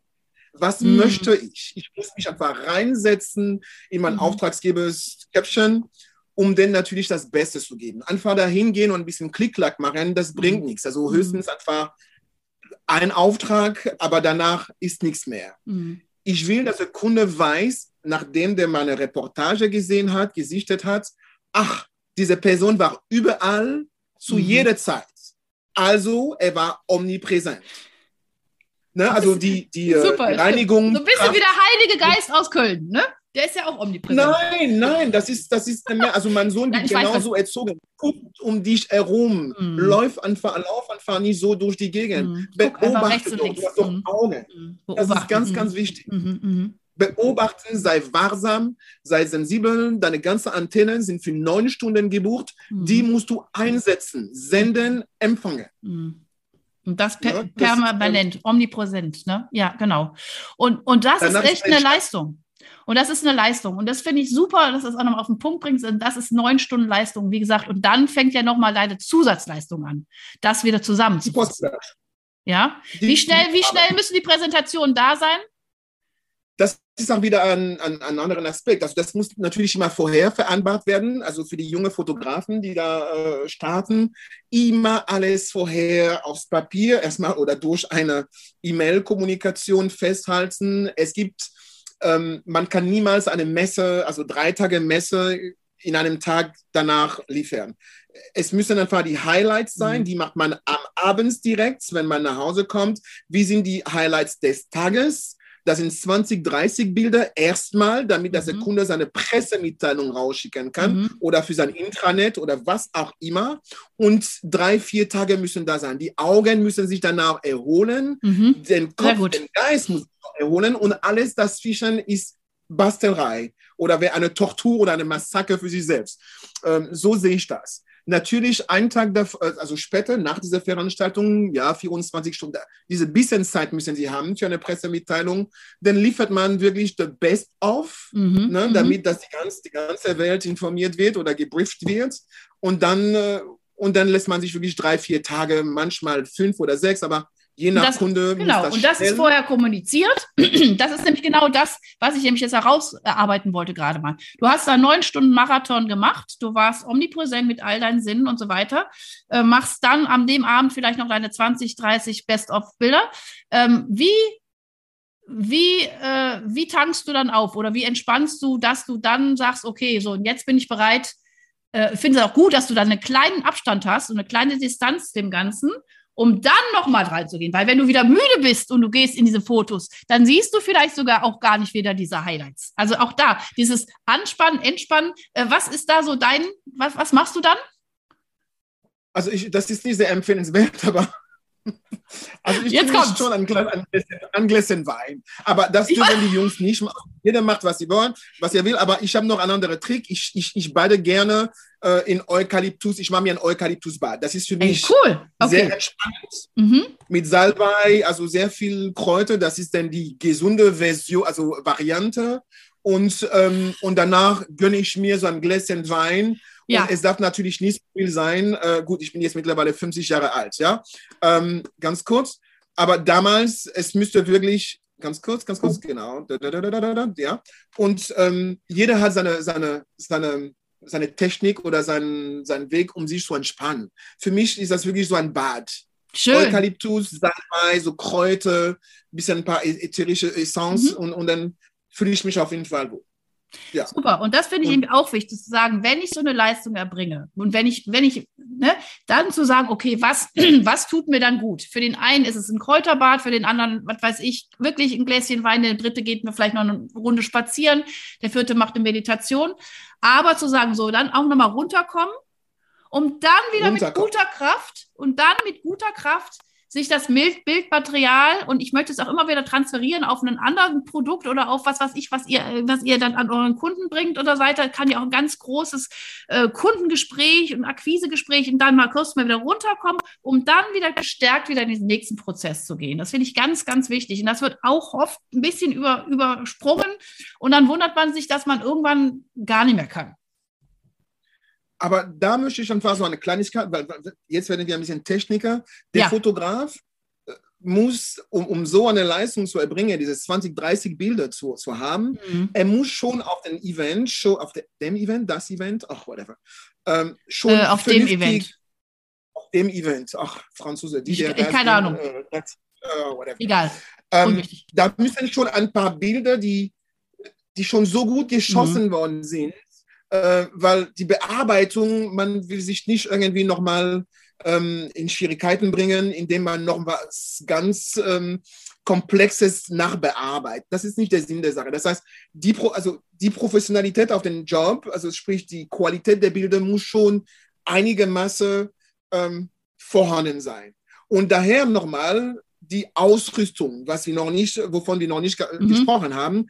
Speaker 2: Was mhm. möchte ich? Ich muss mich einfach reinsetzen in mein mhm. Auftragsgebers Caption, um dann natürlich das Beste zu geben. Einfach da hingehen und ein bisschen Klick-Klack machen, das bringt mhm. nichts. Also mhm. höchstens einfach ein Auftrag, aber danach ist nichts mehr. Mhm. Ich will, dass der Kunde weiß, nachdem der meine Reportage gesehen hat, gesichtet hat, ach, diese Person war überall zu jeder Zeit. Also er war omnipräsent. Ne? Also die, die äh, Super, Reinigung.
Speaker 1: So ein bisschen wie der Heilige Geist aus Köln, ne? Der ist ja auch omnipräsent.
Speaker 2: Nein, nein, das ist, das ist mehr, also mein Sohn wird genauso erzogen. Guckt um dich herum, mm. läuft einfach, lauf einfach nicht so durch die Gegend. Mm. Beobachte doch, du hast doch mm. Augen. Mm. Das ist ganz, ganz wichtig. -hmm. -hmm beobachten, sei wachsam, sei sensibel. Deine ganzen Antennen sind für neun Stunden gebucht. Mhm. Die musst du einsetzen, senden, empfangen.
Speaker 1: Mhm. Und das, per ja, das permanent, ist, omnipräsent, ne? Ja, genau. Und, und das ist echt eine Leistung. Und das ist eine Leistung. Und das finde ich super, dass du es auch nochmal auf den Punkt bringst. Und das ist neun Stunden Leistung, wie gesagt. Und dann fängt ja nochmal deine Zusatzleistung an, das wieder zusammen zu Ja? Wie schnell, wie schnell müssen die Präsentationen da sein?
Speaker 2: Das ist auch wieder ein, ein, ein anderer Aspekt. Also das muss natürlich immer vorher vereinbart werden. Also für die jungen Fotografen, die da äh, starten, immer alles vorher aufs Papier erstmal oder durch eine E-Mail-Kommunikation festhalten. Es gibt, ähm, man kann niemals eine Messe, also drei Tage Messe in einem Tag danach liefern. Es müssen einfach die Highlights sein, mhm. die macht man am Abend direkt, wenn man nach Hause kommt. Wie sind die Highlights des Tages? Das sind 20, 30 Bilder erstmal, damit dass mhm. der Kunde seine Pressemitteilung rausschicken kann mhm. oder für sein Intranet oder was auch immer. Und drei, vier Tage müssen da sein. Die Augen müssen sich danach erholen, mhm. den Kopf, den Geist muss erholen und alles das Fischen ist Bastelei oder wäre eine Tortur oder eine Massaker für sich selbst. Ähm, so sehe ich das. Natürlich einen Tag, also später, nach dieser Veranstaltung, ja, 24 Stunden, diese bisschen Zeit müssen Sie haben für eine Pressemitteilung. Dann liefert man wirklich the best of, mhm, ne, mhm. damit dass die, ganz, die ganze Welt informiert wird oder gebrieft wird. Und dann, äh, und dann lässt man sich wirklich drei, vier Tage, manchmal fünf oder sechs, aber je nach
Speaker 1: das,
Speaker 2: Kunde.
Speaker 1: Genau, das und das stellen. ist vorher kommuniziert. Das ist nämlich genau das, was ich nämlich jetzt herausarbeiten wollte gerade mal. Du hast da neun Stunden Marathon gemacht, du warst omnipräsent mit all deinen Sinnen und so weiter, äh, machst dann an dem Abend vielleicht noch deine 20, 30 Best-of-Bilder. Ähm, wie wie, äh, wie tankst du dann auf oder wie entspannst du, dass du dann sagst, okay, so und jetzt bin ich bereit. Äh, finde es auch gut, dass du dann einen kleinen Abstand hast und eine kleine Distanz dem Ganzen, um dann nochmal reinzugehen. Weil wenn du wieder müde bist und du gehst in diese Fotos, dann siehst du vielleicht sogar auch gar nicht wieder diese Highlights. Also auch da, dieses Anspannen, Entspannen. Äh, was ist da so dein, was, was machst du dann?
Speaker 2: Also ich, das ist nicht sehr empfehlenswert, aber also ich Jetzt kommt schon an, an, an Gläschen Wein. Aber das dürfen die Jungs nicht machen. Jeder macht, was sie wollen, was er will. Aber ich habe noch einen anderen Trick. Ich, ich, ich bade gerne äh, in Eukalyptus. Ich mache mir ein Eukalyptusbad. Das ist für mich
Speaker 1: Ey, cool. okay.
Speaker 2: sehr entspannt. Mhm. Mit Salbei, also sehr viel Kräuter. Das ist dann die gesunde Version, also Variante. Und, ähm, und danach gönne ich mir so ein Gläschen Wein ja. Und es darf natürlich nicht so viel sein. Äh, gut, ich bin jetzt mittlerweile 50 Jahre alt, ja. Ähm, ganz kurz. Aber damals, es müsste wirklich, ganz kurz, ganz kurz, genau, da, da, da, ja. Und ähm, jeder hat seine, seine, seine, seine Technik oder seinen, seinen Weg, um sich zu entspannen. Für mich ist das wirklich so ein Bad. Schön. Eukalyptus, Salbei, so Kräuter, bisschen ein paar ätherische Essenz mhm. und, und dann fühle ich mich auf jeden Fall wohl.
Speaker 1: Ja. Super. Und das finde ich eben auch wichtig zu sagen, wenn ich so eine Leistung erbringe und wenn ich, wenn ich, ne, dann zu sagen, okay, was, was tut mir dann gut? Für den einen ist es ein Kräuterbad, für den anderen, was weiß ich, wirklich ein Gläschen Wein, der dritte geht mir vielleicht noch eine Runde spazieren, der vierte macht eine Meditation. Aber zu sagen, so, dann auch nochmal runterkommen, um dann wieder mit guter Kraft und dann mit guter Kraft sich das Bildmaterial und ich möchte es auch immer wieder transferieren auf einen anderen Produkt oder auf was, was ich, was ihr, was ihr dann an euren Kunden bringt oder seid, kann ja auch ein ganz großes äh, Kundengespräch und Akquisegespräch und dann mal kurz mal wieder runterkommen, um dann wieder gestärkt wieder in diesen nächsten Prozess zu gehen. Das finde ich ganz, ganz wichtig. Und das wird auch oft ein bisschen über, übersprungen und dann wundert man sich, dass man irgendwann gar nicht mehr kann.
Speaker 2: Aber da möchte ich einfach so eine Kleinigkeit, weil jetzt werden wir ein bisschen Techniker. Der ja. Fotograf äh, muss, um, um so eine Leistung zu erbringen, diese 20, 30 Bilder zu, zu haben, mhm. er muss schon auf dem Event, schon auf de, dem Event, das Event, ach, whatever, ähm, schon
Speaker 1: äh, auf dem Event.
Speaker 2: Auf dem Event, ach, Franzose,
Speaker 1: die, ich, der, ich, keine Ahnung. Äh, das,
Speaker 2: äh, Egal. Ähm, da müssen schon ein paar Bilder, die, die schon so gut geschossen mhm. worden sind, äh, weil die Bearbeitung, man will sich nicht irgendwie nochmal ähm, in Schwierigkeiten bringen, indem man noch was ganz ähm, Komplexes nachbearbeitet. Das ist nicht der Sinn der Sache. Das heißt, die, Pro, also die Professionalität auf den Job, also sprich die Qualität der Bilder, muss schon einigermaßen ähm, vorhanden sein. Und daher nochmal die Ausrüstung, was wir noch nicht, wovon wir noch nicht mhm. gesprochen haben,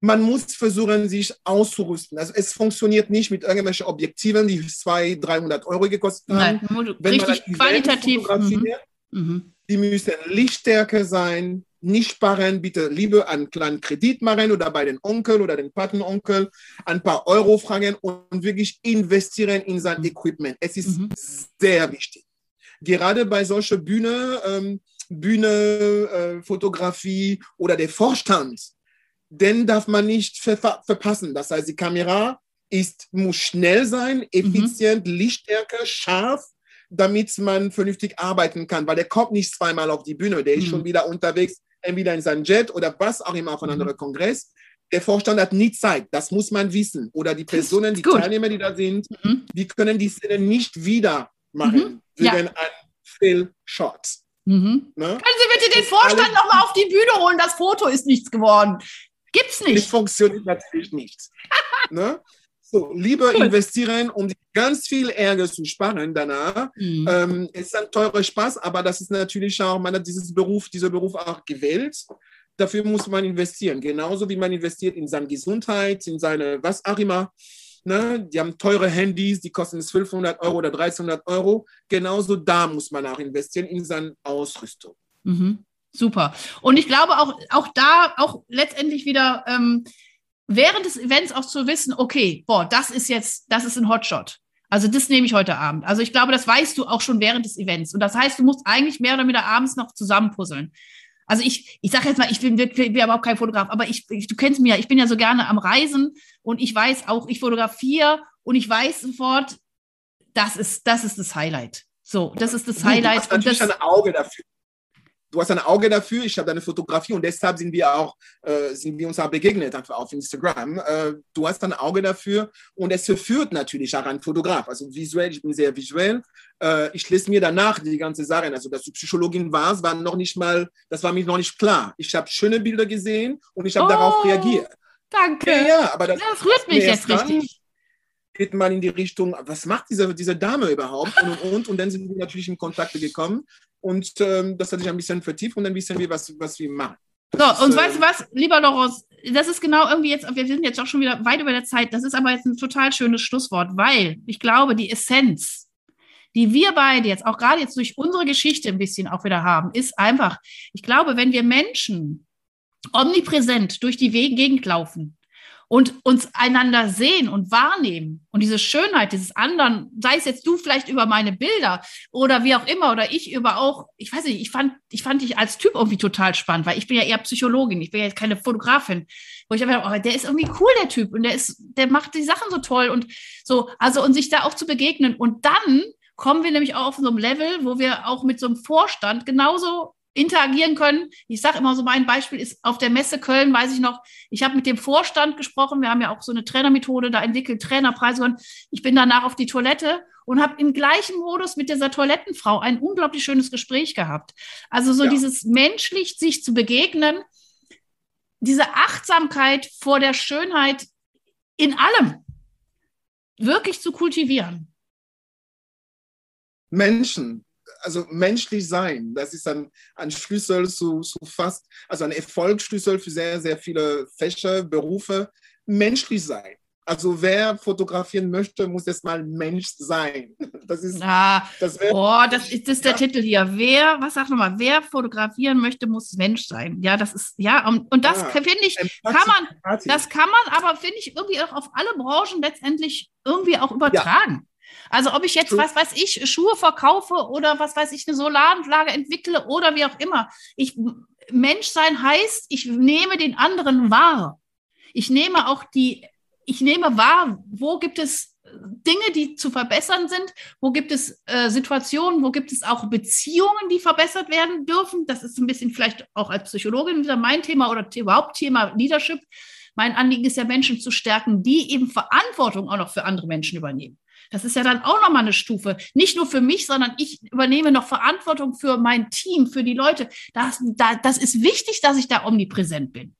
Speaker 2: man muss versuchen, sich auszurüsten. Also es funktioniert nicht mit irgendwelchen Objektiven, die 200, 300 Euro gekostet haben.
Speaker 1: Nein, Wenn richtig qualitativ. Mhm.
Speaker 2: Mhm. Die müssen Lichtstärke sein, nicht sparen, bitte lieber einen kleinen Kredit machen oder bei den Onkel oder den Patenonkel ein paar Euro fragen und wirklich investieren in sein mhm. Equipment. Es ist mhm. sehr wichtig. Gerade bei solchen Bühne, ähm, Bühne, äh, Fotografie oder der Vorstand, den darf man nicht ver verpassen. Das heißt, die Kamera ist, muss schnell sein, mhm. effizient, mhm. Lichtstärke, scharf, damit man vernünftig arbeiten kann, weil der kommt nicht zweimal auf die Bühne, der ist mhm. schon wieder unterwegs, entweder in seinem Jet oder was auch immer auf einem mhm. anderen Kongress. Der Vorstand hat nie Zeit, das muss man wissen. Oder die Personen, die Gut. Teilnehmer, die da sind, mhm. die können die Szene nicht wieder machen mhm. ja. wegen ein Fehlshot.
Speaker 1: Mhm. Ne? Können Sie bitte den Vorstand nochmal auf die Bühne holen? Das Foto ist nichts geworden. Gibt's nicht. Das
Speaker 2: funktioniert natürlich nicht. ne? So, lieber cool. investieren, um ganz viel Ärger zu sparen danach. Mhm. Ähm, ist ein teurer Spaß, aber das ist natürlich auch, man hat dieses Beruf, dieser Beruf auch gewählt. Dafür muss man investieren. Genauso wie man investiert in seine Gesundheit, in seine, was auch immer. Ne? Die haben teure Handys, die kosten 1200 Euro oder 1300 Euro. Genauso da muss man auch investieren in seine Ausrüstung.
Speaker 1: Mhm. Super. Und ich glaube auch, auch da, auch letztendlich wieder ähm, während des Events auch zu wissen, okay, boah, das ist jetzt, das ist ein Hotshot. Also das nehme ich heute Abend. Also ich glaube, das weißt du auch schon während des Events. Und das heißt, du musst eigentlich mehr oder weniger abends noch zusammenpuzzeln. Also ich, ich sage jetzt mal, ich bin, bin, bin überhaupt kein Fotograf, aber ich, ich, du kennst mich ja, ich bin ja so gerne am Reisen und ich weiß auch, ich fotografiere und ich weiß sofort, das ist, das ist das Highlight. So, das ist das Highlight.
Speaker 2: Du hast natürlich
Speaker 1: das,
Speaker 2: ein Auge dafür. Du hast ein Auge dafür, ich habe deine Fotografie und deshalb sind wir auch, äh, sind wir uns auch begegnet einfach auf Instagram. Äh, du hast ein Auge dafür und es verführt natürlich auch einen Fotograf. Also visuell, ich bin sehr visuell. Äh, ich lese mir danach die ganze Sache. Also, dass du Psychologin warst, war noch nicht mal, das war mir noch nicht klar. Ich habe schöne Bilder gesehen und ich habe
Speaker 1: Oh,
Speaker 2: darauf reagiert.
Speaker 1: danke.
Speaker 2: Ja, ja, aber das,
Speaker 1: Das rührt mich jetzt richtig.
Speaker 2: geht man in die Richtung, was macht diese, diese Dame überhaupt? Und, und, und. Und dann sind wir natürlich in Kontakte gekommen. Und ähm, das hat sich ein bisschen vertieft und dann wissen wir, was, was wir machen.
Speaker 1: So, und
Speaker 2: äh,
Speaker 1: weißt du was, lieber Loros, das ist genau irgendwie jetzt, wir sind jetzt auch schon wieder weit über der Zeit, das ist aber jetzt ein total schönes Schlusswort, weil ich glaube, die Essenz, die wir beide jetzt auch gerade jetzt durch unsere Geschichte ein bisschen auch wieder haben, ist einfach, ich glaube, wenn wir Menschen omnipräsent durch die Gegend laufen und uns einander sehen und wahrnehmen. Und diese Schönheit dieses anderen, sei es jetzt du vielleicht über meine Bilder oder wie auch immer oder ich über auch, ich weiß nicht, ich fand, ich fand dich als Typ irgendwie total spannend, weil ich bin ja eher Psychologin, ich bin ja jetzt keine Fotografin, wo ich einfach, oh, der ist irgendwie cool, der Typ und der ist, der macht die Sachen so toll und so, also und sich da auch zu begegnen. Und dann kommen wir nämlich auch auf so einem Level, wo wir auch mit so einem Vorstand genauso interagieren können. Ich sage immer so, mein Beispiel ist auf der Messe Köln, weiß ich noch, ich habe mit dem Vorstand gesprochen, wir haben ja auch so eine Trainermethode da entwickelt, Trainerpreise. Und ich bin danach auf die Toilette und habe im gleichen Modus mit dieser Toilettenfrau ein unglaublich schönes Gespräch gehabt. Also so
Speaker 2: Ja.
Speaker 1: dieses menschlich sich zu begegnen, diese Achtsamkeit vor der Schönheit in allem wirklich zu kultivieren.
Speaker 2: Menschen, also menschlich sein, das ist ein, ein Schlüssel zu, zu fast, also ein Erfolgsschlüssel für sehr, sehr viele Fächer, Berufe. Menschlich sein. Also wer fotografieren möchte, muss erstmal Mensch sein. Das ist,
Speaker 1: Ah,
Speaker 2: das wäre
Speaker 1: Oh, das ist, das ist der
Speaker 2: Ja.
Speaker 1: Titel hier. Wer, was sag nochmal, wer fotografieren möchte, muss Mensch sein. Ja, das ist, ja, und, und das
Speaker 2: Ja.
Speaker 1: finde ich,
Speaker 2: Empathie-
Speaker 1: kann man,
Speaker 2: Empathie.
Speaker 1: das kann man aber, finde ich, irgendwie auch auf alle Branchen letztendlich irgendwie auch übertragen. Also ob ich jetzt, was weiß ich, Schuhe verkaufe oder was weiß ich, eine Solaranlage entwickle oder wie auch immer. Ich, Mensch sein heißt, ich nehme den anderen wahr. Ich nehme auch die, ich nehme wahr, wo gibt es Dinge, die zu verbessern sind, wo gibt es äh, Situationen, wo gibt es auch Beziehungen, die verbessert werden dürfen. Das ist ein bisschen vielleicht auch als Psychologin wieder mein Thema oder überhaupt Thema Leadership. Mein Anliegen ist ja, Menschen zu stärken, die eben Verantwortung auch noch für andere Menschen übernehmen. Das ist ja dann auch nochmal eine Stufe. Nicht nur für mich, sondern ich übernehme noch Verantwortung für mein Team, für die Leute. Das, da, das ist wichtig, dass ich da omnipräsent bin.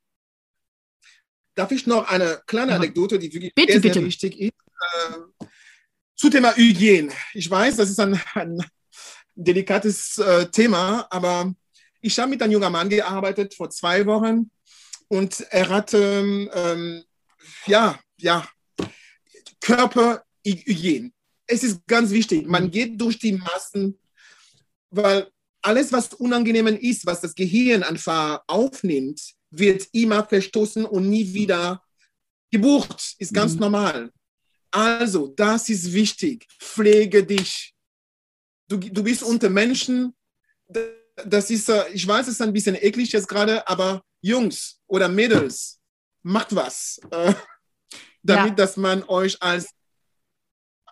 Speaker 2: Darf ich noch eine kleine. Anekdote, die wirklich
Speaker 1: Bitte,
Speaker 2: sehr,
Speaker 1: bitte.
Speaker 2: sehr wichtig ist? Äh, zu Thema Hygiene. Ich weiß, das ist ein, ein delikates äh, Thema, aber ich habe mit einem jungen Mann gearbeitet vor zwei Wochen und er hatte ähm, ja, ja, Körperhygiene. Es ist ganz wichtig. Man geht durch die Massen, weil alles, was unangenehm ist, was das Gehirn einfach aufnimmt, wird immer verstoßen und nie wieder gebucht. Ist ganz
Speaker 1: Mhm.
Speaker 2: normal. Also, das ist wichtig. Pflege dich. Du, du bist unter Menschen. Das ist, äh, ich weiß, es ist ein bisschen eklig jetzt gerade, aber Jungs oder Mädels, macht was, äh, damit, dass man euch als,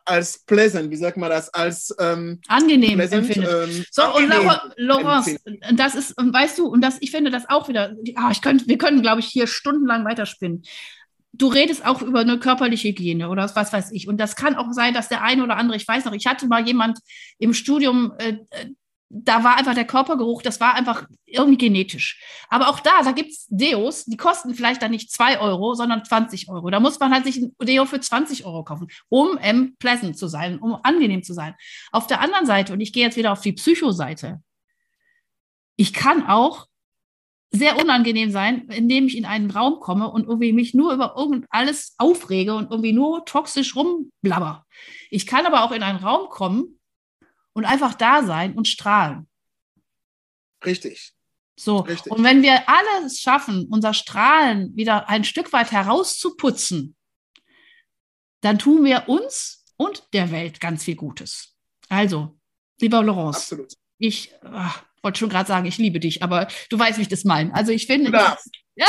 Speaker 2: als pleasant, wie sagt man das, als ähm,
Speaker 1: Angenehm
Speaker 2: pleasant, ähm,
Speaker 1: So, und
Speaker 2: angenehm
Speaker 1: Laura, Laurence,
Speaker 2: empfinden.
Speaker 1: das ist, und weißt du, und das, ich finde das auch wieder, ah, ich könnte, wir können, glaube ich, hier stundenlang weiterspinnen. Du redest auch über eine körperliche Hygiene oder was weiß ich. Und das kann auch sein, dass der eine oder andere, ich weiß noch, ich hatte mal jemand im Studium, äh, äh, da war einfach der Körpergeruch, das war einfach irgendwie genetisch. Aber auch da, da gibt es Deos, die kosten vielleicht dann nicht 2 Euro, sondern 20 Euro. Da muss man halt sich ein Deo für 20 Euro kaufen, um ähm, pleasant zu sein, um angenehm zu sein. Auf der anderen Seite, und ich gehe jetzt wieder auf die Psychoseite, ich kann auch sehr unangenehm sein, indem ich in einen Raum komme und irgendwie mich nur über irgend alles aufrege und irgendwie nur toxisch rumblabber. Ich kann aber auch in einen Raum kommen und einfach da sein und strahlen.
Speaker 2: richtig.
Speaker 1: So.
Speaker 2: Richtig.
Speaker 1: Und wenn wir alles schaffen, unser Strahlen wieder ein Stück weit herauszuputzen, dann tun wir uns und der Welt ganz viel Gutes. Also, lieber Laurence,
Speaker 2: Absolut.
Speaker 1: ich ach, wollte schon gerade sagen, ich liebe dich, aber du weißt, wie ich das meine. Also ich finde,
Speaker 2: Ja.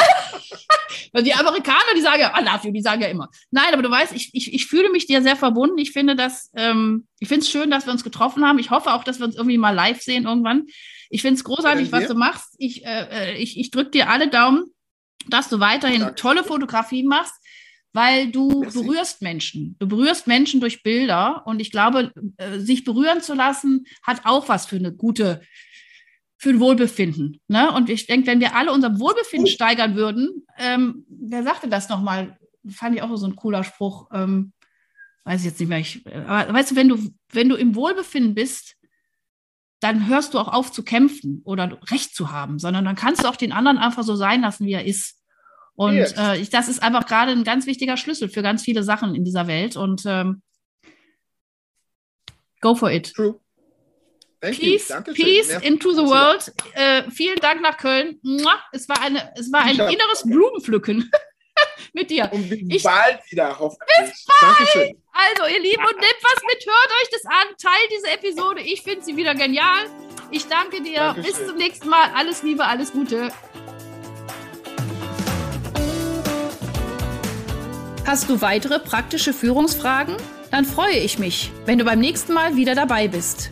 Speaker 1: weil die Amerikaner, die sagen ja, I love you, die sagen ja immer. Nein, aber du weißt, ich, ich, ich fühle mich dir sehr verbunden. Ich finde das, ähm, ich finde es schön, dass wir uns getroffen haben. Ich hoffe auch, dass wir uns irgendwie mal live sehen irgendwann. Ich finde es großartig, was du machst. Ich, äh, ich, ich drücke dir alle Daumen, dass du weiterhin
Speaker 2: Danke.
Speaker 1: tolle Fotografien machst, weil du
Speaker 2: Merci.
Speaker 1: berührst Menschen. Du berührst Menschen durch Bilder und ich glaube, äh, sich berühren zu lassen, hat auch was für eine gute, für ein Wohlbefinden. Ne? Und ich denke, wenn wir alle unser Wohlbefinden
Speaker 2: Oh.
Speaker 1: steigern würden, ähm, wer sagte das nochmal? Fand ich auch so ein cooler Spruch. Ähm, weiß ich jetzt nicht mehr. Ich, aber weißt du, wenn du, wenn du im Wohlbefinden bist, dann hörst du auch auf zu kämpfen oder Recht zu haben, sondern dann kannst du auch den anderen einfach so sein lassen, wie er ist. Und äh, ich, das ist einfach gerade ein ganz wichtiger Schlüssel für ganz viele Sachen in dieser Welt. Und ähm, go for it.
Speaker 2: True. Thank
Speaker 1: Peace, peace into the world. Äh, vielen Dank nach Köln. Es war, eine, es war ein
Speaker 2: Ich hab-
Speaker 1: inneres Blumenpflücken mit dir.
Speaker 2: Und bis
Speaker 1: Ich-
Speaker 2: bald wieder, hoffentlich. Dankeschön.
Speaker 1: Also, ihr Lieben, und nehmt was mit, hört euch das an, teilt diese Episode. Ich finde sie wieder genial. Ich danke dir.
Speaker 2: Dankeschön.
Speaker 1: Bis zum nächsten Mal. Alles Liebe, alles Gute. Hast du weitere praktische Führungsfragen? Dann freue ich mich, wenn du beim nächsten Mal wieder dabei bist.